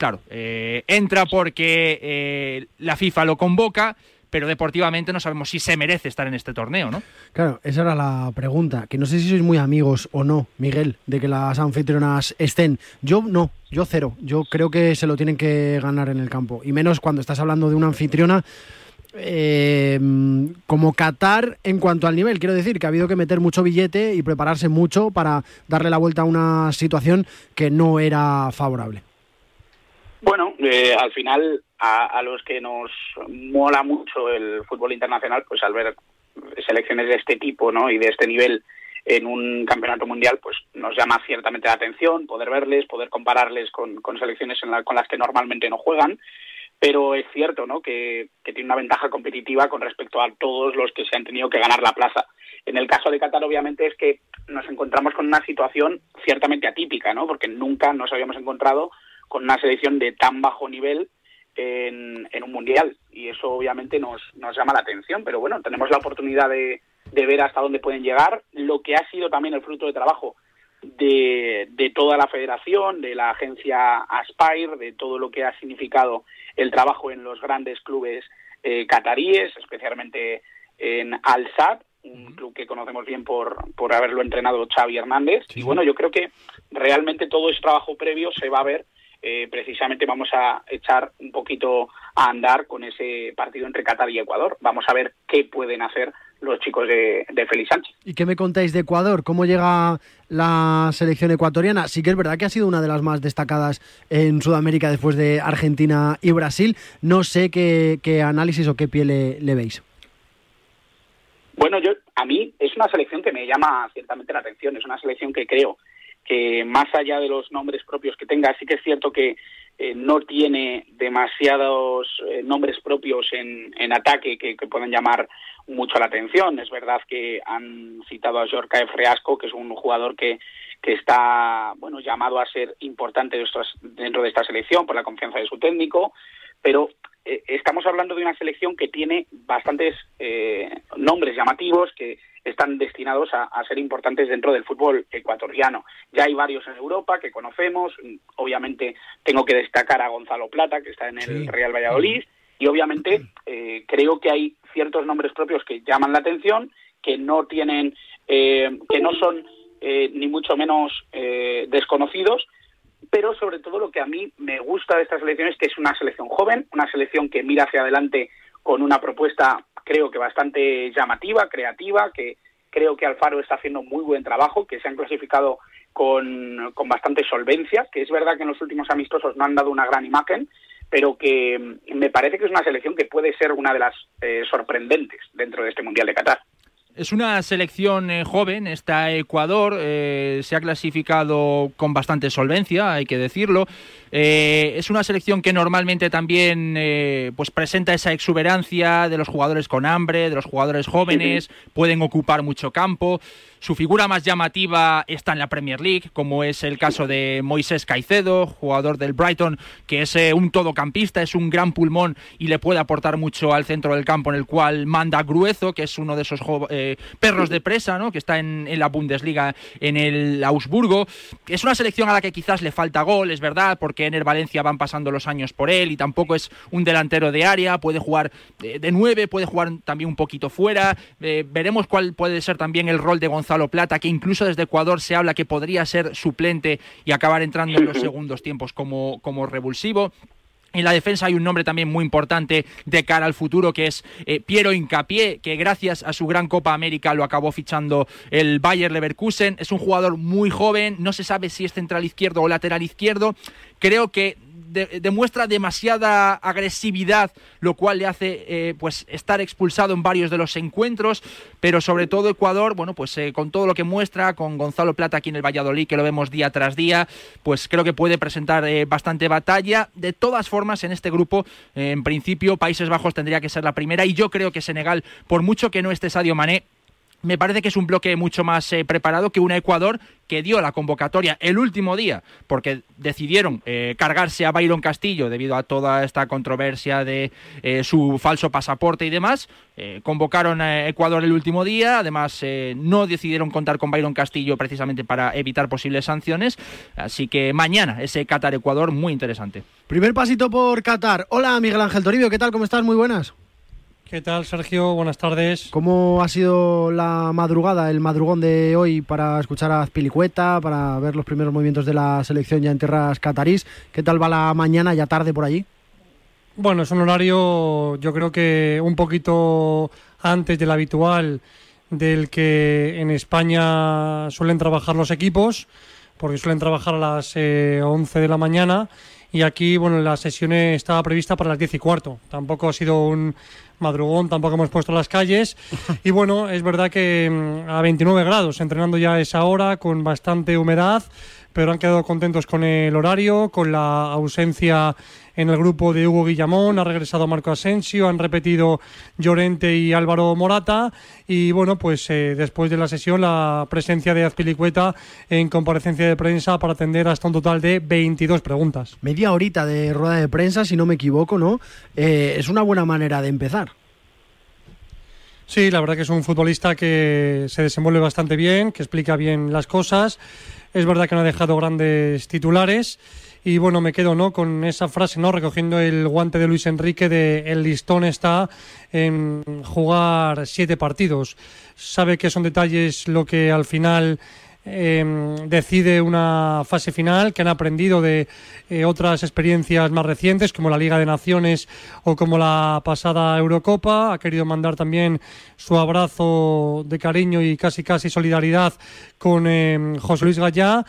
claro, eh, entra porque eh, la FIFA lo convoca, pero deportivamente no sabemos si se merece estar en este torneo, ¿no? Claro, esa era la pregunta. Que no sé si sois muy amigos o no, Miguel, de que las anfitrionas estén. Yo no, yo cero. Yo creo que se lo tienen que ganar en el campo. Y menos cuando estás hablando de una anfitriona eh, como Qatar en cuanto al nivel. Quiero decir que ha habido que meter mucho billete y prepararse mucho para darle la vuelta a una situación que no era favorable. Bueno, eh, al final a, a los que nos mola mucho el fútbol internacional, pues al ver selecciones de este tipo ¿no? y de este nivel en un campeonato mundial, pues nos llama ciertamente la atención poder verles, poder compararles con, con selecciones en la- con las que normalmente no juegan. Pero es cierto ¿no? que, que tiene una ventaja competitiva con respecto a todos los que se han tenido que ganar la plaza. En el caso de Qatar, obviamente, es que nos encontramos con una situación ciertamente atípica, ¿no? porque nunca nos habíamos encontrado con una selección de tan bajo nivel en, en un mundial. Y eso obviamente nos, nos llama la atención pero bueno tenemos la oportunidad de, de ver hasta dónde pueden llegar. Lo que ha sido también el fruto de trabajo de, de toda la federación de la agencia Aspire de todo lo que ha significado el trabajo en los grandes clubes eh, cataríes especialmente en Al Sadd un club que conocemos bien por, por haberlo entrenado Xavi Hernández. Y bueno yo creo que realmente todo ese trabajo previo se va a ver eh, precisamente vamos a echar un poquito a andar con ese partido entre Qatar y Ecuador. Vamos a ver qué pueden hacer los chicos de, de Félix Sánchez. ¿Y qué me contáis de Ecuador? ¿Cómo llega la selección ecuatoriana? Sí que es verdad que ha sido una de las más destacadas en Sudamérica después de Argentina y Brasil. No sé qué, qué análisis o qué pie le, le veis. Bueno, yo a mí es una selección que me llama ciertamente la atención. Es una selección que creo que más allá de los nombres propios que tenga, sí que es cierto que eh, no tiene demasiados eh, nombres propios en, ataque que, puedan llamar mucho la atención. Es verdad que han citado a Jorka Freasco, que es un jugador que, que está bueno llamado a ser importante dentro de esta selección por la confianza de su técnico, pero eh, estamos hablando de una selección que tiene bastantes nombres llamativos que están destinados a, ser importantes dentro del fútbol ecuatoriano. Ya hay varios en Europa que conocemos, obviamente tengo que destacar a Gonzalo Plata, que está en el Real Valladolid, y obviamente eh, creo que hay ciertos nombres propios que llaman la atención, que no tienen, que no son ni mucho menos desconocidos, pero sobre todo lo que a mí me gusta de esta selección es que es una selección joven, una selección que mira hacia adelante con una propuesta creo que bastante llamativa, creativa, que creo que Alfaro está haciendo muy buen trabajo, que se han clasificado con, bastante solvencia, que es verdad que en los últimos amistosos no han dado una gran imagen, pero que me parece que es una selección que puede ser una de las eh, sorprendentes dentro de este Mundial de Qatar. Es una selección eh, joven, está Ecuador, eh, se ha clasificado con bastante solvencia, hay que decirlo. Eh, es una selección que normalmente también pues presenta esa exuberancia de los jugadores con hambre, de los jugadores jóvenes, pueden ocupar mucho campo. Su figura más llamativa está en la Premier League, como es el caso de Moisés Caicedo, jugador del Brighton, que es eh, un todocampista, es un gran pulmón y le puede aportar mucho al centro del campo, en el cual manda Gruezo, que es uno de esos eh, perros de presa, ¿no? que está en, la Bundesliga en el Augsburgo. Es una selección a la que quizás le falta gol, es verdad, porque en el Valencia van pasando los años por él y tampoco es un delantero de área, puede jugar de, nueve, puede jugar también un poquito fuera. Eh, veremos cuál puede ser también el rol de Gonzalo Gonzalo Plata, que incluso desde Ecuador se habla que podría ser suplente y acabar entrando en los segundos tiempos como, como revulsivo. En la defensa hay un nombre también muy importante de cara al futuro que es eh, Piero Incapié, que gracias a su gran Copa América lo acabó fichando el Bayer Leverkusen. Es un jugador muy joven, no se sabe si es central izquierdo o lateral izquierdo. Creo que demuestra demasiada agresividad, lo cual le hace eh, pues estar expulsado en varios de los encuentros, pero sobre todo Ecuador, bueno, pues eh, con todo lo que muestra, con Gonzalo Plata aquí en el Valladolid, que lo vemos día tras día, pues creo que puede presentar eh, bastante batalla. De todas formas, en este grupo, en principio, Países Bajos tendría que ser la primera, y yo creo que Senegal, por mucho que no esté Sadio Mané, me parece que es un bloque mucho más eh, preparado que un Ecuador que dio la convocatoria el último día, porque decidieron eh, cargarse a Byron Castillo debido a toda esta controversia de eh, su falso pasaporte y demás. convocaron a Ecuador el último día, además no decidieron contar con Byron Castillo precisamente para evitar posibles sanciones. Así que mañana ese Qatar-Ecuador muy interesante. Primer pasito por Qatar. Hola Miguel Ángel Toribio, ¿qué tal? ¿Cómo estás? Muy buenas. ¿Qué tal, Sergio? Buenas tardes. ¿Cómo ha sido la madrugada, el madrugón de hoy para escuchar a Azpilicueta, para ver los primeros movimientos de la selección ya en tierras catarís? ¿Qué tal va la mañana, ya tarde por allí? Bueno, es un horario, yo creo que un poquito antes del habitual del que en España suelen trabajar los equipos, porque suelen trabajar a las 11 eh, de la mañana y aquí, bueno, la sesión estaba prevista para las 10 y cuarto. Tampoco ha sido un madrugón, tampoco hemos puesto las calles. Y bueno, es verdad que mm, a 29 grados, entrenando ya a esa hora, con bastante humedad, pero han quedado contentos con el horario, con la ausencia en el grupo de Hugo Guillamón, ha regresado Marco Asensio, han repetido Llorente y Álvaro Morata y bueno, pues eh, después de la sesión la presencia de Azpilicueta en comparecencia de prensa para atender hasta un total de 22 preguntas. Media horita de rueda de prensa, si no me equivoco, ¿no? Eh, es una buena manera de empezar. Sí, la verdad que es un futbolista que se desenvuelve bastante bien, que explica bien las cosas. Es verdad que no ha dejado grandes titulares y bueno, me quedo ¿no? con esa frase, ¿no? recogiendo el guante de Luis Enrique de el listón está en jugar siete partidos. Sabe que son detalles lo que al final em, decide una fase final, que han aprendido de eh, otras experiencias más recientes, como la Liga de Naciones o como la pasada Eurocopa. Ha querido mandar también su abrazo de cariño y casi casi solidaridad con em, José Luis Gallá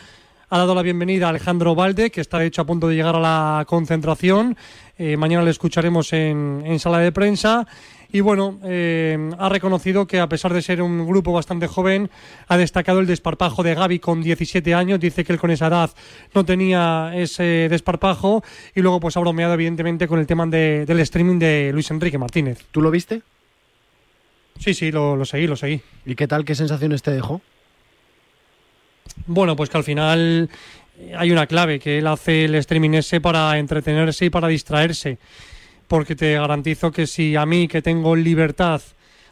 ha dado la bienvenida a Alejandro Valde, que está de hecho a punto de llegar a la concentración. Eh, mañana le escucharemos en, sala de prensa. Y bueno, eh, ha reconocido que a pesar de ser un grupo bastante joven, ha destacado el desparpajo de Gaby con 17 años. Dice que él con esa edad no tenía ese desparpajo. Y luego pues ha bromeado evidentemente con el tema del streaming de Luis Enrique Martínez. ¿Tú lo viste? Sí, sí, lo, lo seguí, lo seguí. ¿Y qué tal? ¿Qué sensaciones te dejó? Bueno, pues que al final hay una clave, que él hace el streaming ese para entretenerse y para distraerse. Porque te garantizo que si a mí, que tengo libertad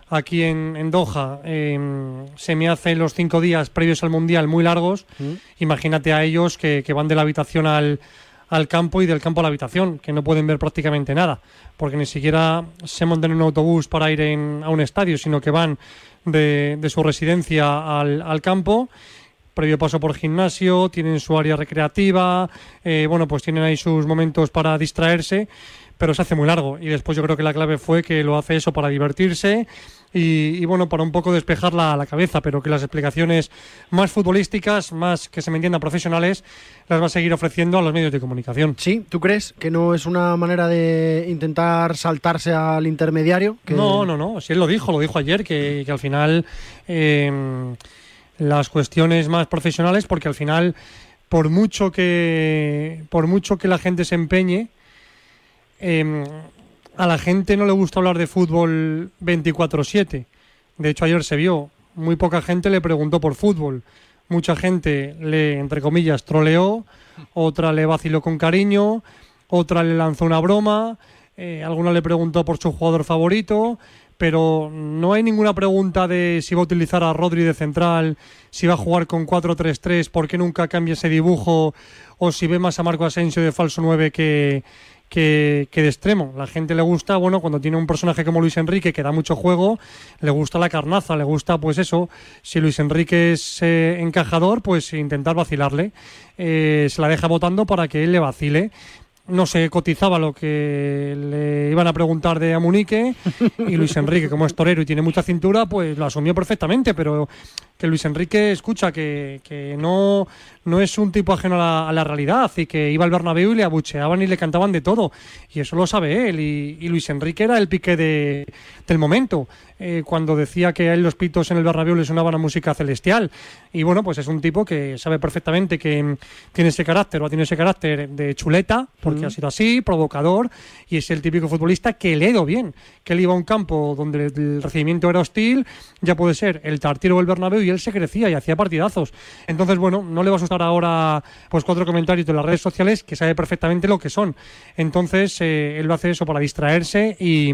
aquí en, en Doha, em, se me hacen los cinco días previos al Mundial muy largos, imagínate a ellos que, que van de la habitación al, al campo y del campo a la habitación, que no pueden ver prácticamente nada, porque ni siquiera se montan en un autobús para ir en- a un estadio, sino que van de, de su residencia al, al campo previo paso por gimnasio, tienen su área recreativa, eh, bueno, pues tienen ahí sus momentos para distraerse, pero se hace muy largo. Y después yo creo que la clave fue que lo hace eso para divertirse y, y, bueno, para un poco despejar la, la cabeza, pero que las explicaciones más futbolísticas, más que se me entiendan profesionales, las va a seguir ofreciendo a los medios de comunicación. Sí, ¿tú crees que no es una manera de intentar saltarse al intermediario? Que- No, no, no. Si él lo dijo, lo dijo ayer, que, que al final eh, las cuestiones más profesionales, porque al final, por mucho que, por mucho que la gente se empeñe, eh, a la gente no le gusta hablar de fútbol 24/7. De hecho, ayer se vio, muy poca gente le preguntó por fútbol. Mucha gente le, entre comillas, troleó, otra le vaciló con cariño, otra le lanzó una broma, eh, alguna le preguntó por su jugador favorito, pero no hay ninguna pregunta de si va a utilizar a Rodri de central, si va a jugar con 4-3-3, por qué nunca cambia ese dibujo, o si ve más a Marco Asensio de falso 9 que, que, de extremo. La gente le gusta, bueno, cuando tiene un personaje como Luis Enrique que da mucho juego, le gusta la carnaza, le gusta, pues eso, si Luis Enrique es eh, encajador, pues intentar vacilarle. Eh, se la deja votando para que él le vacile. No se cotizaba lo que le iban a preguntar de Amunique y Luis Enrique, como es torero y tiene mucha cintura, pues lo asumió perfectamente, pero que Luis Enrique escucha que, que no, no es un tipo ajeno a la, a la realidad y que iba al Bernabéu y le abucheaban y le cantaban de todo. Y eso lo sabe él. Y, y Luis Enrique era el pique de, del momento. eh, cuando decía que a él los pitos en el Bernabéu le sonaban a música celestial. Y bueno, pues es un tipo que sabe perfectamente que tiene ese carácter o ha tenido ese carácter de chuleta, porque ha sido así, provocador, y es el típico futbolista que le ha ido bien. Que él iba a un campo donde el recibimiento era hostil, ya puede ser el Tartiere o el Bernabéu, y él se crecía y hacía partidazos. Entonces, bueno, no le va a asustar ahora pues cuatro comentarios de las redes sociales que sabe perfectamente lo que son. Entonces, eh, él lo hace eso para distraerse y,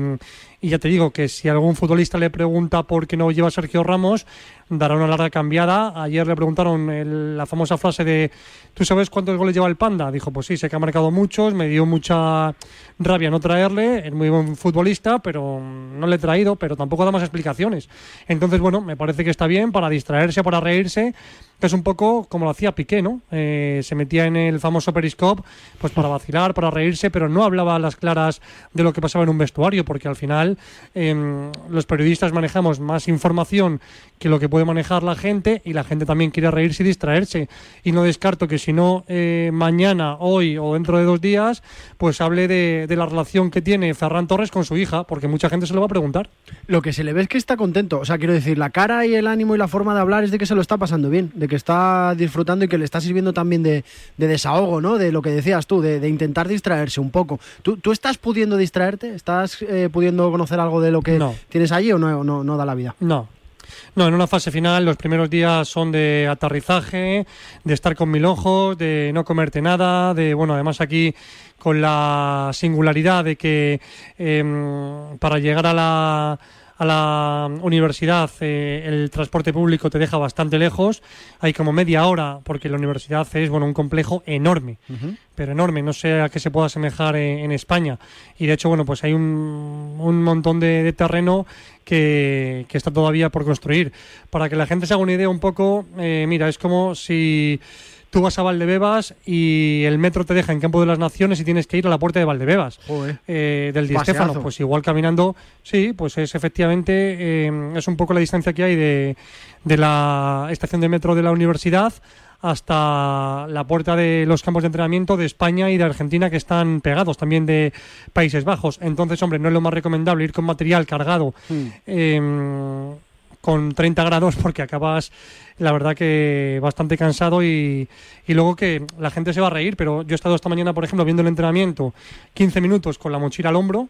y ya te digo que si algún futbolista le pregunta por qué no lleva a Sergio Ramos, dará una larga cambiada. Ayer le preguntaron el- la famosa frase de ¿tú sabes cuántos goles lleva el Panda? Dijo, pues sí, sé que ha marcado muchos, me dio mucha rabia no traerle, es muy buen futbolista, pero no le he traído, pero tampoco da más explicaciones. Entonces, bueno, me parece que está bien para distraerse, para reírse, que es un poco como lo hacía Piqué, ¿no? Eh, se metía en el famoso Periscope, pues para vacilar, para reírse, pero no hablaba a las claras de lo que pasaba en un vestuario, porque al final em, los periodistas manejamos más información que lo que puede manejar la gente y la gente también quiere reírse y distraerse. Y no descarto que si no eh, mañana, hoy o dentro de dos días, pues hable de, de la relación que tiene Ferran Torres con su hija, porque mucha gente se lo va a preguntar. Lo que se le ve es que está contento. O sea, quiero decir, la cara y el ánimo y la forma de hablar es de que se lo está pasando bien, de que está disfrutando y que le está sirviendo también de, de desahogo, ¿no? De lo que decías tú, de, de intentar distraerse un poco. ¿Tú, tú estás pudiendo distraerte? ¿Estás eh, pudiendo conocer algo de lo que No. tienes allí o no, no, no da la vida? No. No, en una fase final los primeros días son de aterrizaje, de estar con mil ojos, de no comerte nada, de, bueno, además aquí con la singularidad de que em, para llegar a la, a la universidad eh, el transporte público te deja bastante lejos, hay como media hora porque la universidad es, bueno, un complejo enorme pero enorme, no sé a qué se pueda asemejar en, en España. Y de hecho, bueno, pues hay un, un montón de, de terreno que, que está todavía por construir. Para que la gente se haga una idea un poco, eh, mira, es como si tú vas a Valdebebas y el metro te deja en Campo de las Naciones y tienes que ir a la puerta de Valdebebas. Eh, del Di. Stéfano, pues igual caminando, sí, pues es efectivamente, eh, es un poco la distancia que hay de, de la estación de metro de la universidad hasta la puerta de los campos de entrenamiento de España y de Argentina que están pegados también de Países Bajos. Entonces, hombre, no es lo más recomendable ir con material cargado eh, con 30 grados porque acabas, la verdad que bastante cansado y, y luego que la gente se va a reír, pero yo he estado esta mañana, por ejemplo, viendo el entrenamiento 15 minutos con la mochila al hombro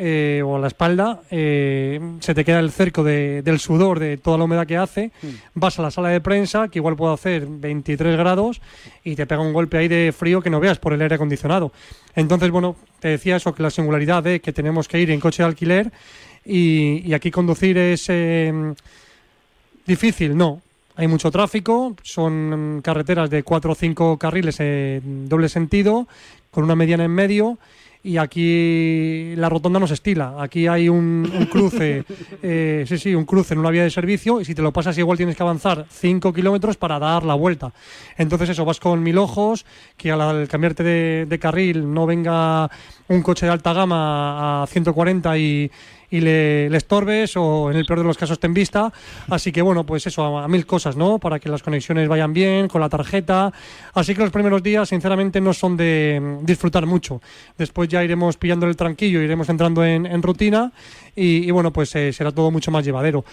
eh, o a la espalda, eh, se te queda el cerco de- del sudor de toda la humedad que hace, vas a la sala de prensa, que igual puede hacer 23 grados, y te pega un golpe ahí de frío que no veas por el aire acondicionado. Entonces, bueno, te decía eso, que la singularidad de que tenemos que ir en coche de alquiler y, y aquí conducir es eh, difícil, no. Hay mucho tráfico, son mm, carreteras de cuatro o cinco carriles en doble sentido, con una mediana en medio, y aquí la rotonda no se estila. Aquí hay un, un cruce, eh, sí, sí, un cruce en una vía de servicio, y si te lo pasas igual tienes que avanzar cinco kilómetros para dar la vuelta. Entonces eso, vas con mil ojos, que al, al cambiarte de, de carril no venga un coche de alta gama a 140 y, y le, le estorbes o en el peor de los casos te en vista. Así que bueno, pues eso, a, a mil cosas, ¿no? Para que las conexiones vayan bien, con la tarjeta. Así que los primeros días, sinceramente, no son de mm, disfrutar mucho. Después ya iremos pillando el tranquillo, iremos entrando en, en rutina y, y bueno, pues eh, será todo mucho más llevadero.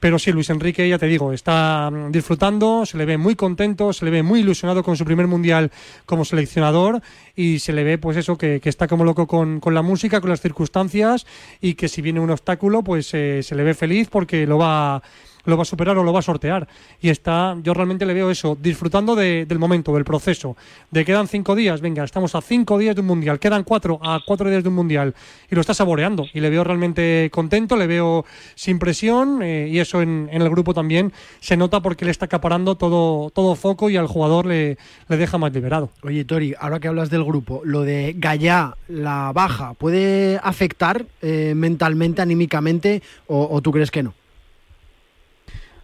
Pero sí, Luis Enrique, ya te digo, está mm, disfrutando, se le ve muy contento, se le ve muy ilusionado con su primer mundial como seleccionador y se le ve, pues eso, que, que está como loco con, con la música, con las circunstancias y que si viene un obstáculo, pues eh, se le ve feliz porque lo va lo va a superar o lo va a sortear. Y está, yo realmente le veo eso, disfrutando de- del momento, del proceso. De quedan cinco días, venga, estamos a cinco días de un mundial, quedan cuatro, a cuatro días de un mundial. Y lo está saboreando. Y le veo realmente contento, le veo sin presión. eh, y eso en, en el grupo también se nota porque le está acaparando todo, todo foco y al jugador le, le deja más liberado. Oye, Tori, ahora que hablas del grupo, lo de Gallá, la baja, ¿puede afectar eh, mentalmente, anímicamente, o, o tú crees que no?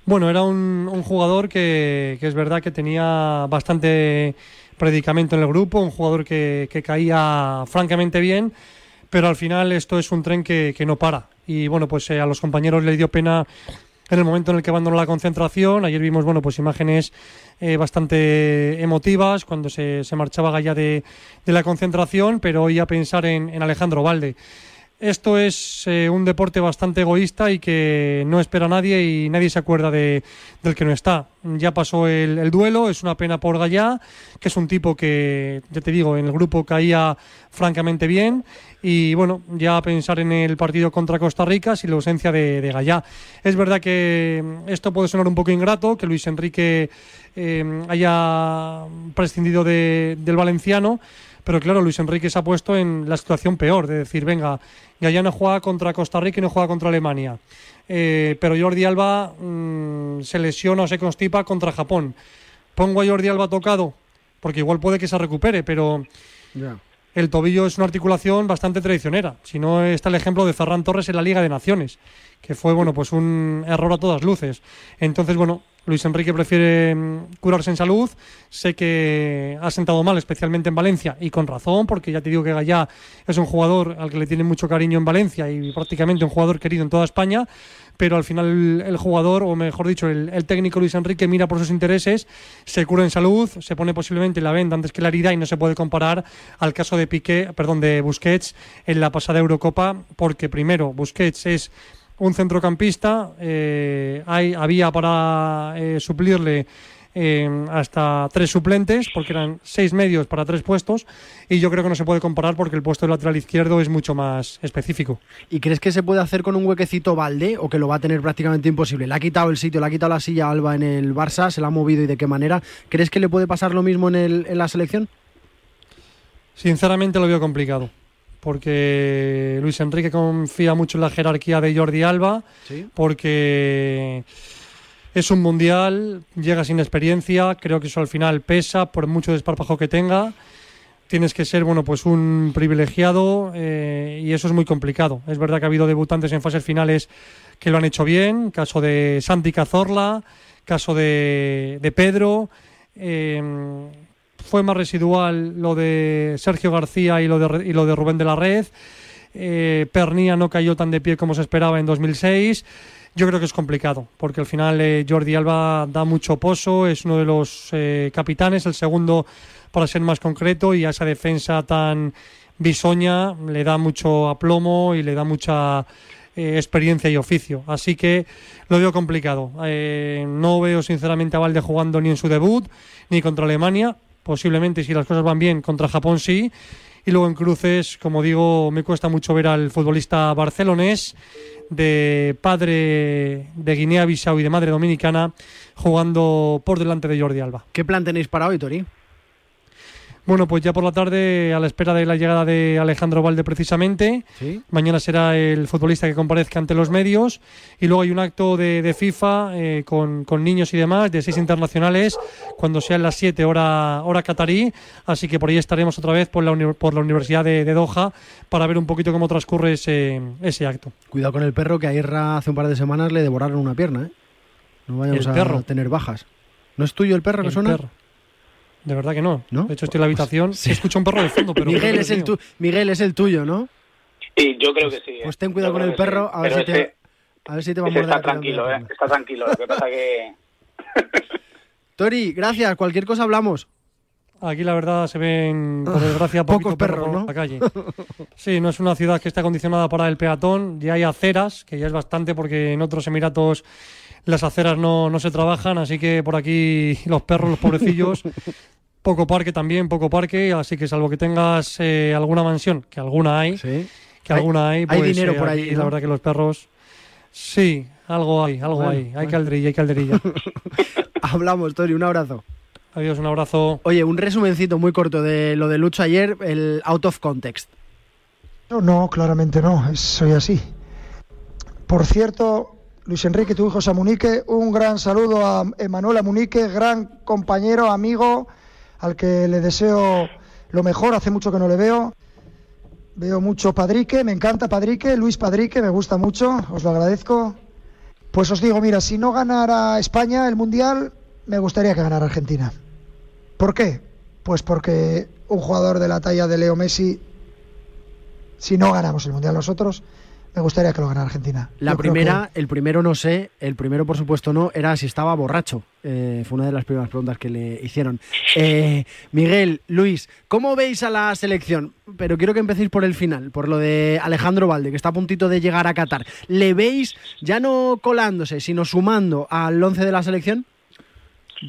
Bueno, era un, un jugador que, es verdad que tenía bastante predicamento en el grupo, un jugador que, caía francamente bien, pero al final esto es un tren que, no para. Y bueno, pues eh, a los compañeros les dio pena en el momento en el que abandonó la concentración. Ayer vimos, bueno, pues imágenes eh, bastante emotivas cuando se, marchaba Gaya de, de la concentración, pero hoy a pensar en, en Alejandro Valde. Esto es eh, un deporte bastante egoísta y que no espera a nadie y nadie se acuerda de, del que no está. Ya pasó el, el duelo, es una pena por Gallá, que es un tipo que, ya te digo, en el grupo caía francamente bien. Y bueno, ya pensar en el partido contra Costa Rica sin la ausencia de, de Gallá. Es verdad que mm, esto puede sonar un poco ingrato, que Luis Enrique eh, haya prescindido de- del valenciano, pero claro, Luis Enrique se ha puesto en la situación peor, de decir, venga, Gallá no juega contra Costa Rica y no juega contra Alemania. Eh, pero Jordi Alba mm, se lesiona o se constipa contra Japón. Pongo a Jordi Alba tocado, porque igual puede que se recupere, pero el tobillo es una articulación bastante traicionera. Si no está el ejemplo de Ferran Torres en la Liga de Naciones, que fue bueno pues un error a todas luces. Entonces, bueno, Luis Enrique prefiere mm, curarse en salud. Sé que ha sentado mal, especialmente en Valencia, y con razón, porque ya te digo que Gallá es un jugador al que le tiene mucho cariño en Valencia y prácticamente un jugador querido en toda España. Pero al final el, jugador, o mejor dicho, el, técnico Luis Enrique mira por sus intereses, se cura en salud, se pone posiblemente la venda antes que la herida y no se puede comparar al caso de Piqué, perdón, de Busquets en la pasada Eurocopa, porque primero Busquets es un centrocampista, eh, hay, había para eh, suplirle eh, hasta tres suplentes, porque eran seis medios para tres puestos, y yo creo que no se puede comparar porque el puesto de lateral izquierdo es mucho más específico. ¿Y crees que se puede hacer con un huequecito Valde o que lo va a tener prácticamente imposible? Le ha quitado el sitio, le ha quitado la silla a Alba en el Barça, se la ha movido y de qué manera. ¿Crees que le puede pasar lo mismo en, el, en la selección? Sinceramente lo veo complicado, porque Luis Enrique confía mucho en la jerarquía de Jordi Alba, Sí. porque es un mundial, llega sin experiencia, creo que eso al final pesa por mucho desparpajo que tenga. Tienes que ser, bueno, pues un privilegiado eh, y eso es muy complicado. Es verdad que ha habido debutantes en fases finales que lo han hecho bien, caso de Santi Cazorla, caso de, de Pedro. eh, fue más residual lo de Sergio García y lo de, y lo de Rubén de la Red. Eh, Pernía no cayó tan de pie como se esperaba en 2006. Yo creo que es complicado, porque al final eh, Jordi Alba da mucho pozo, es uno de los eh, capitanes, el segundo para ser más concreto, y a esa defensa tan bisoña le da mucho aplomo y le da mucha eh, experiencia y oficio. Así que lo veo complicado. No veo sinceramente a Valde jugando ni en su debut, ni contra Alemania. Posiblemente, si las cosas van bien, contra Japón sí. Y luego en cruces, como digo, me cuesta mucho ver al futbolista barcelonés de padre de Guinea-Bissau y de madre dominicana jugando por delante de Jordi Alba. ¿Qué plan tenéis para hoy, Tori? Bueno, pues ya por la tarde, a la espera de la llegada de Alejandro Valde precisamente. Mañana será el futbolista que comparezca ante los medios. Y luego hay un acto de, FIFA eh, con, niños y demás, de seis internacionales, cuando sean las 7 hora, hora catarí. Así que por ahí estaremos otra vez por la, por la Universidad de, Doha para ver un poquito cómo transcurre ese, ese acto. Cuidado con el perro, que a Irra hace un par de semanas le devoraron una pierna. ¿eh? No vayamos a tener bajas. ¿No es tuyo el perro que suena? De verdad que no. De hecho, estoy en la habitación, se escucha un perro de fondo, pero... Miguel, es el Miguel es el tuyo, ¿no? Sí, yo creo que sí. Pues ten cuidado con el perro, a ver, si te, a ver si te va a morder. Está tranquilo, eh, está tranquilo. Lo que pasa que... Tori, gracias. Cualquier cosa hablamos. Aquí la verdad se ven, por desgracia, pocos perros ¿no? en la calle. Sí, no es una ciudad que esté acondicionada para el peatón. Ya hay aceras, que ya es bastante porque en otros Emiratos las aceras no, no se trabajan, así que por aquí los perros, los pobrecillos, poco parque también, poco parque, así que salvo que tengas eh, alguna mansión, que alguna hay, que alguna hay, pues, hay dinero eh, por ahí. La verdad que los perros, sí, algo hay, algo hay, hay calderilla, hay calderilla. Hablamos, Tori, un abrazo. Adiós, un abrazo. Oye, un resumencito muy corto de lo de Lucho ayer, el out of context. No, no claramente no, soy así. Por cierto, Luis Enrique, tu hijo Samunique, un gran saludo a Emanuel Amunique, gran compañero, amigo, al que le deseo lo mejor, hace mucho que no le veo. Veo mucho Padrique, me encanta Padrique, Luis Padrique, me gusta mucho, os lo agradezco. Pues os digo, mira, si no ganara España el Mundial, me gustaría que ganara Argentina. ¿Por qué? Pues porque un jugador de la talla de Leo Messi, si no ganamos el Mundial nosotros, me gustaría que lo ganara Argentina. La primera, el primero no sé, el primero por supuesto no, era si estaba borracho. Eh, fue una de las primeras preguntas que le hicieron. Eh, Miguel, Luis, ¿cómo veis a la selección? Pero quiero que empecéis por el final, por lo de Alejandro Valde, que está a puntito de llegar a Qatar. ¿Le veis ya no colándose, sino sumando al once de la selección?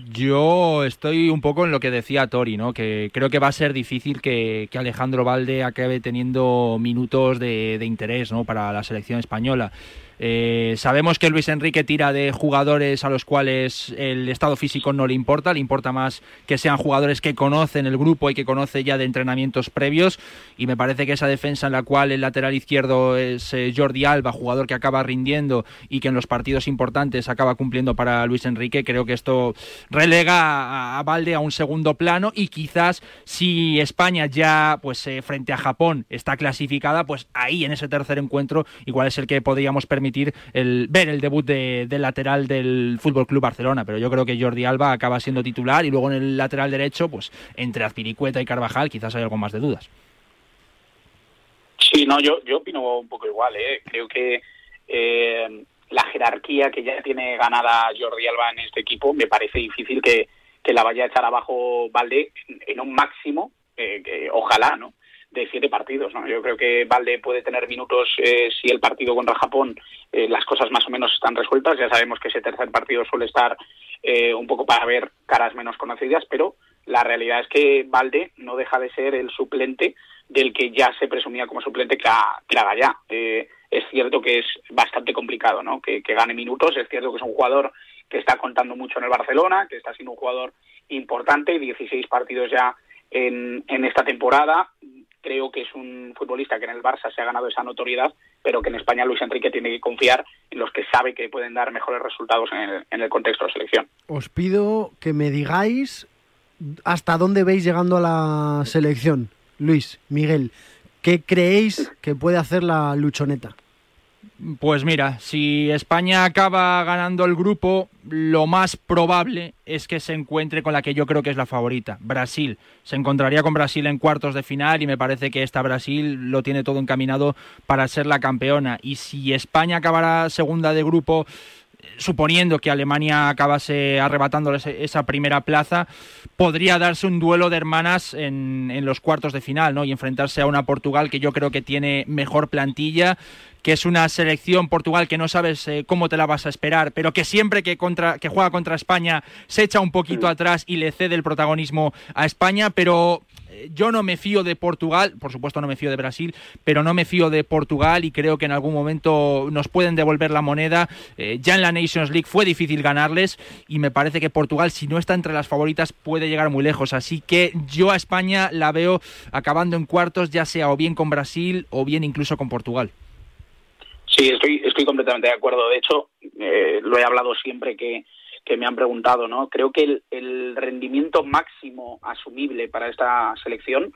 Yo estoy un poco en lo que decía Tori, ¿no? que creo que va a ser difícil que, Alejandro Valde acabe teniendo minutos de, de interés ¿no? para la selección española. Eh, sabemos que Luis Enrique tira de jugadores a los cuales el estado físico no le importa, le importa más que sean jugadores que conocen el grupo y que conoce ya de entrenamientos previos. Y me parece que esa defensa en la cual el lateral izquierdo es eh, Jordi Alba, jugador que acaba rindiendo y que en los partidos importantes acaba cumpliendo para Luis Enrique, creo que esto relega a, Valde a un segundo plano y quizás si España ya pues eh, frente a Japón está clasificada, pues ahí en ese tercer encuentro igual es el que podríamos permitir el, ver el debut de, del lateral del Fútbol Club Barcelona, pero yo creo que Jordi Alba acaba siendo titular y luego en el lateral derecho, pues entre Azpiricueta y Carvajal quizás hay algo más de dudas. Sí, no, yo, yo opino un poco igual, ¿eh? creo que eh, la jerarquía que ya tiene ganada Jordi Alba en este equipo me parece difícil que, que la vaya a echar abajo Valde en un máximo, eh, ojalá, ¿no? De siete partidos. ¿no? Yo creo que Valde puede tener minutos eh, si el partido contra Japón eh, las cosas más o menos están resueltas. Ya sabemos que ese tercer partido suele estar eh, un poco para ver caras menos conocidas, pero la realidad es que Valde no deja de ser el suplente del que ya se presumía como suplente haga ya. es cierto que es bastante complicado ¿no? que, que gane minutos, es cierto que es un jugador que está contando mucho en el Barcelona, que está siendo un jugador importante, 16 partidos ya en, en esta temporada, creo que es un futbolista que en el Barça se ha ganado esa notoriedad, pero que en España Luis Enrique tiene que confiar en los que sabe que pueden dar mejores resultados en el, contexto de selección. Os pido que me digáis hasta dónde veis llegando a la selección. Luis, Miguel, ¿qué creéis que puede hacer la luchoneta? Pues mira, si España acaba ganando el grupo, lo más probable es que se encuentre con la que yo creo que es la favorita, Brasil. Se encontraría con Brasil en cuartos de final y me parece que esta Brasil lo tiene todo encaminado para ser la campeona. Y si España acabara segunda de grupo, suponiendo que Alemania acabase arrebatándole esa primera plaza, podría darse un duelo de hermanas en, en, los cuartos de final, ¿no? Y enfrentarse a una Portugal que yo creo que tiene mejor plantilla, que es una selección Portugal que no sabes eh, cómo te la vas a esperar, pero que siempre que, contra, que juega contra España se echa un poquito atrás y le cede el protagonismo a España, pero yo no me fío de Portugal, por supuesto no me fío de Brasil, pero no me fío de Portugal y creo que en algún momento nos pueden devolver la moneda. Eh, ya en la Nations League fue difícil ganarles y me parece que Portugal, si no está entre las favoritas, puede llegar muy lejos. Así que yo a España la veo acabando en cuartos, ya sea o bien con Brasil o bien incluso con Portugal. Sí, estoy, estoy completamente de acuerdo. De hecho, eh, lo he hablado siempre que, que me han preguntado, ¿no? Creo que el, rendimiento máximo asumible para esta selección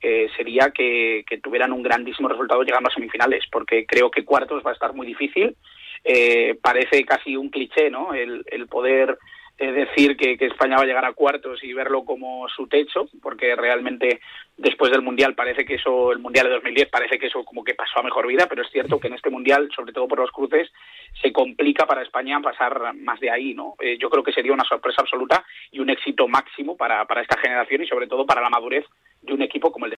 eh, sería que, que, tuvieran un grandísimo resultado llegando a semifinales, porque creo que cuartos va a estar muy difícil. Eh, parece casi un cliché, ¿no? El, el poder es decir que, que, España va a llegar a cuartos y verlo como su techo, porque realmente después del Mundial parece que eso, el Mundial de 2010 parece que eso como que pasó a mejor vida, pero es cierto que en este Mundial, sobre todo por los cruces, se complica para España pasar más de ahí, ¿no? Eh, yo creo que sería una sorpresa absoluta y un éxito máximo para, para esta generación y sobre todo para la madurez de un equipo como el de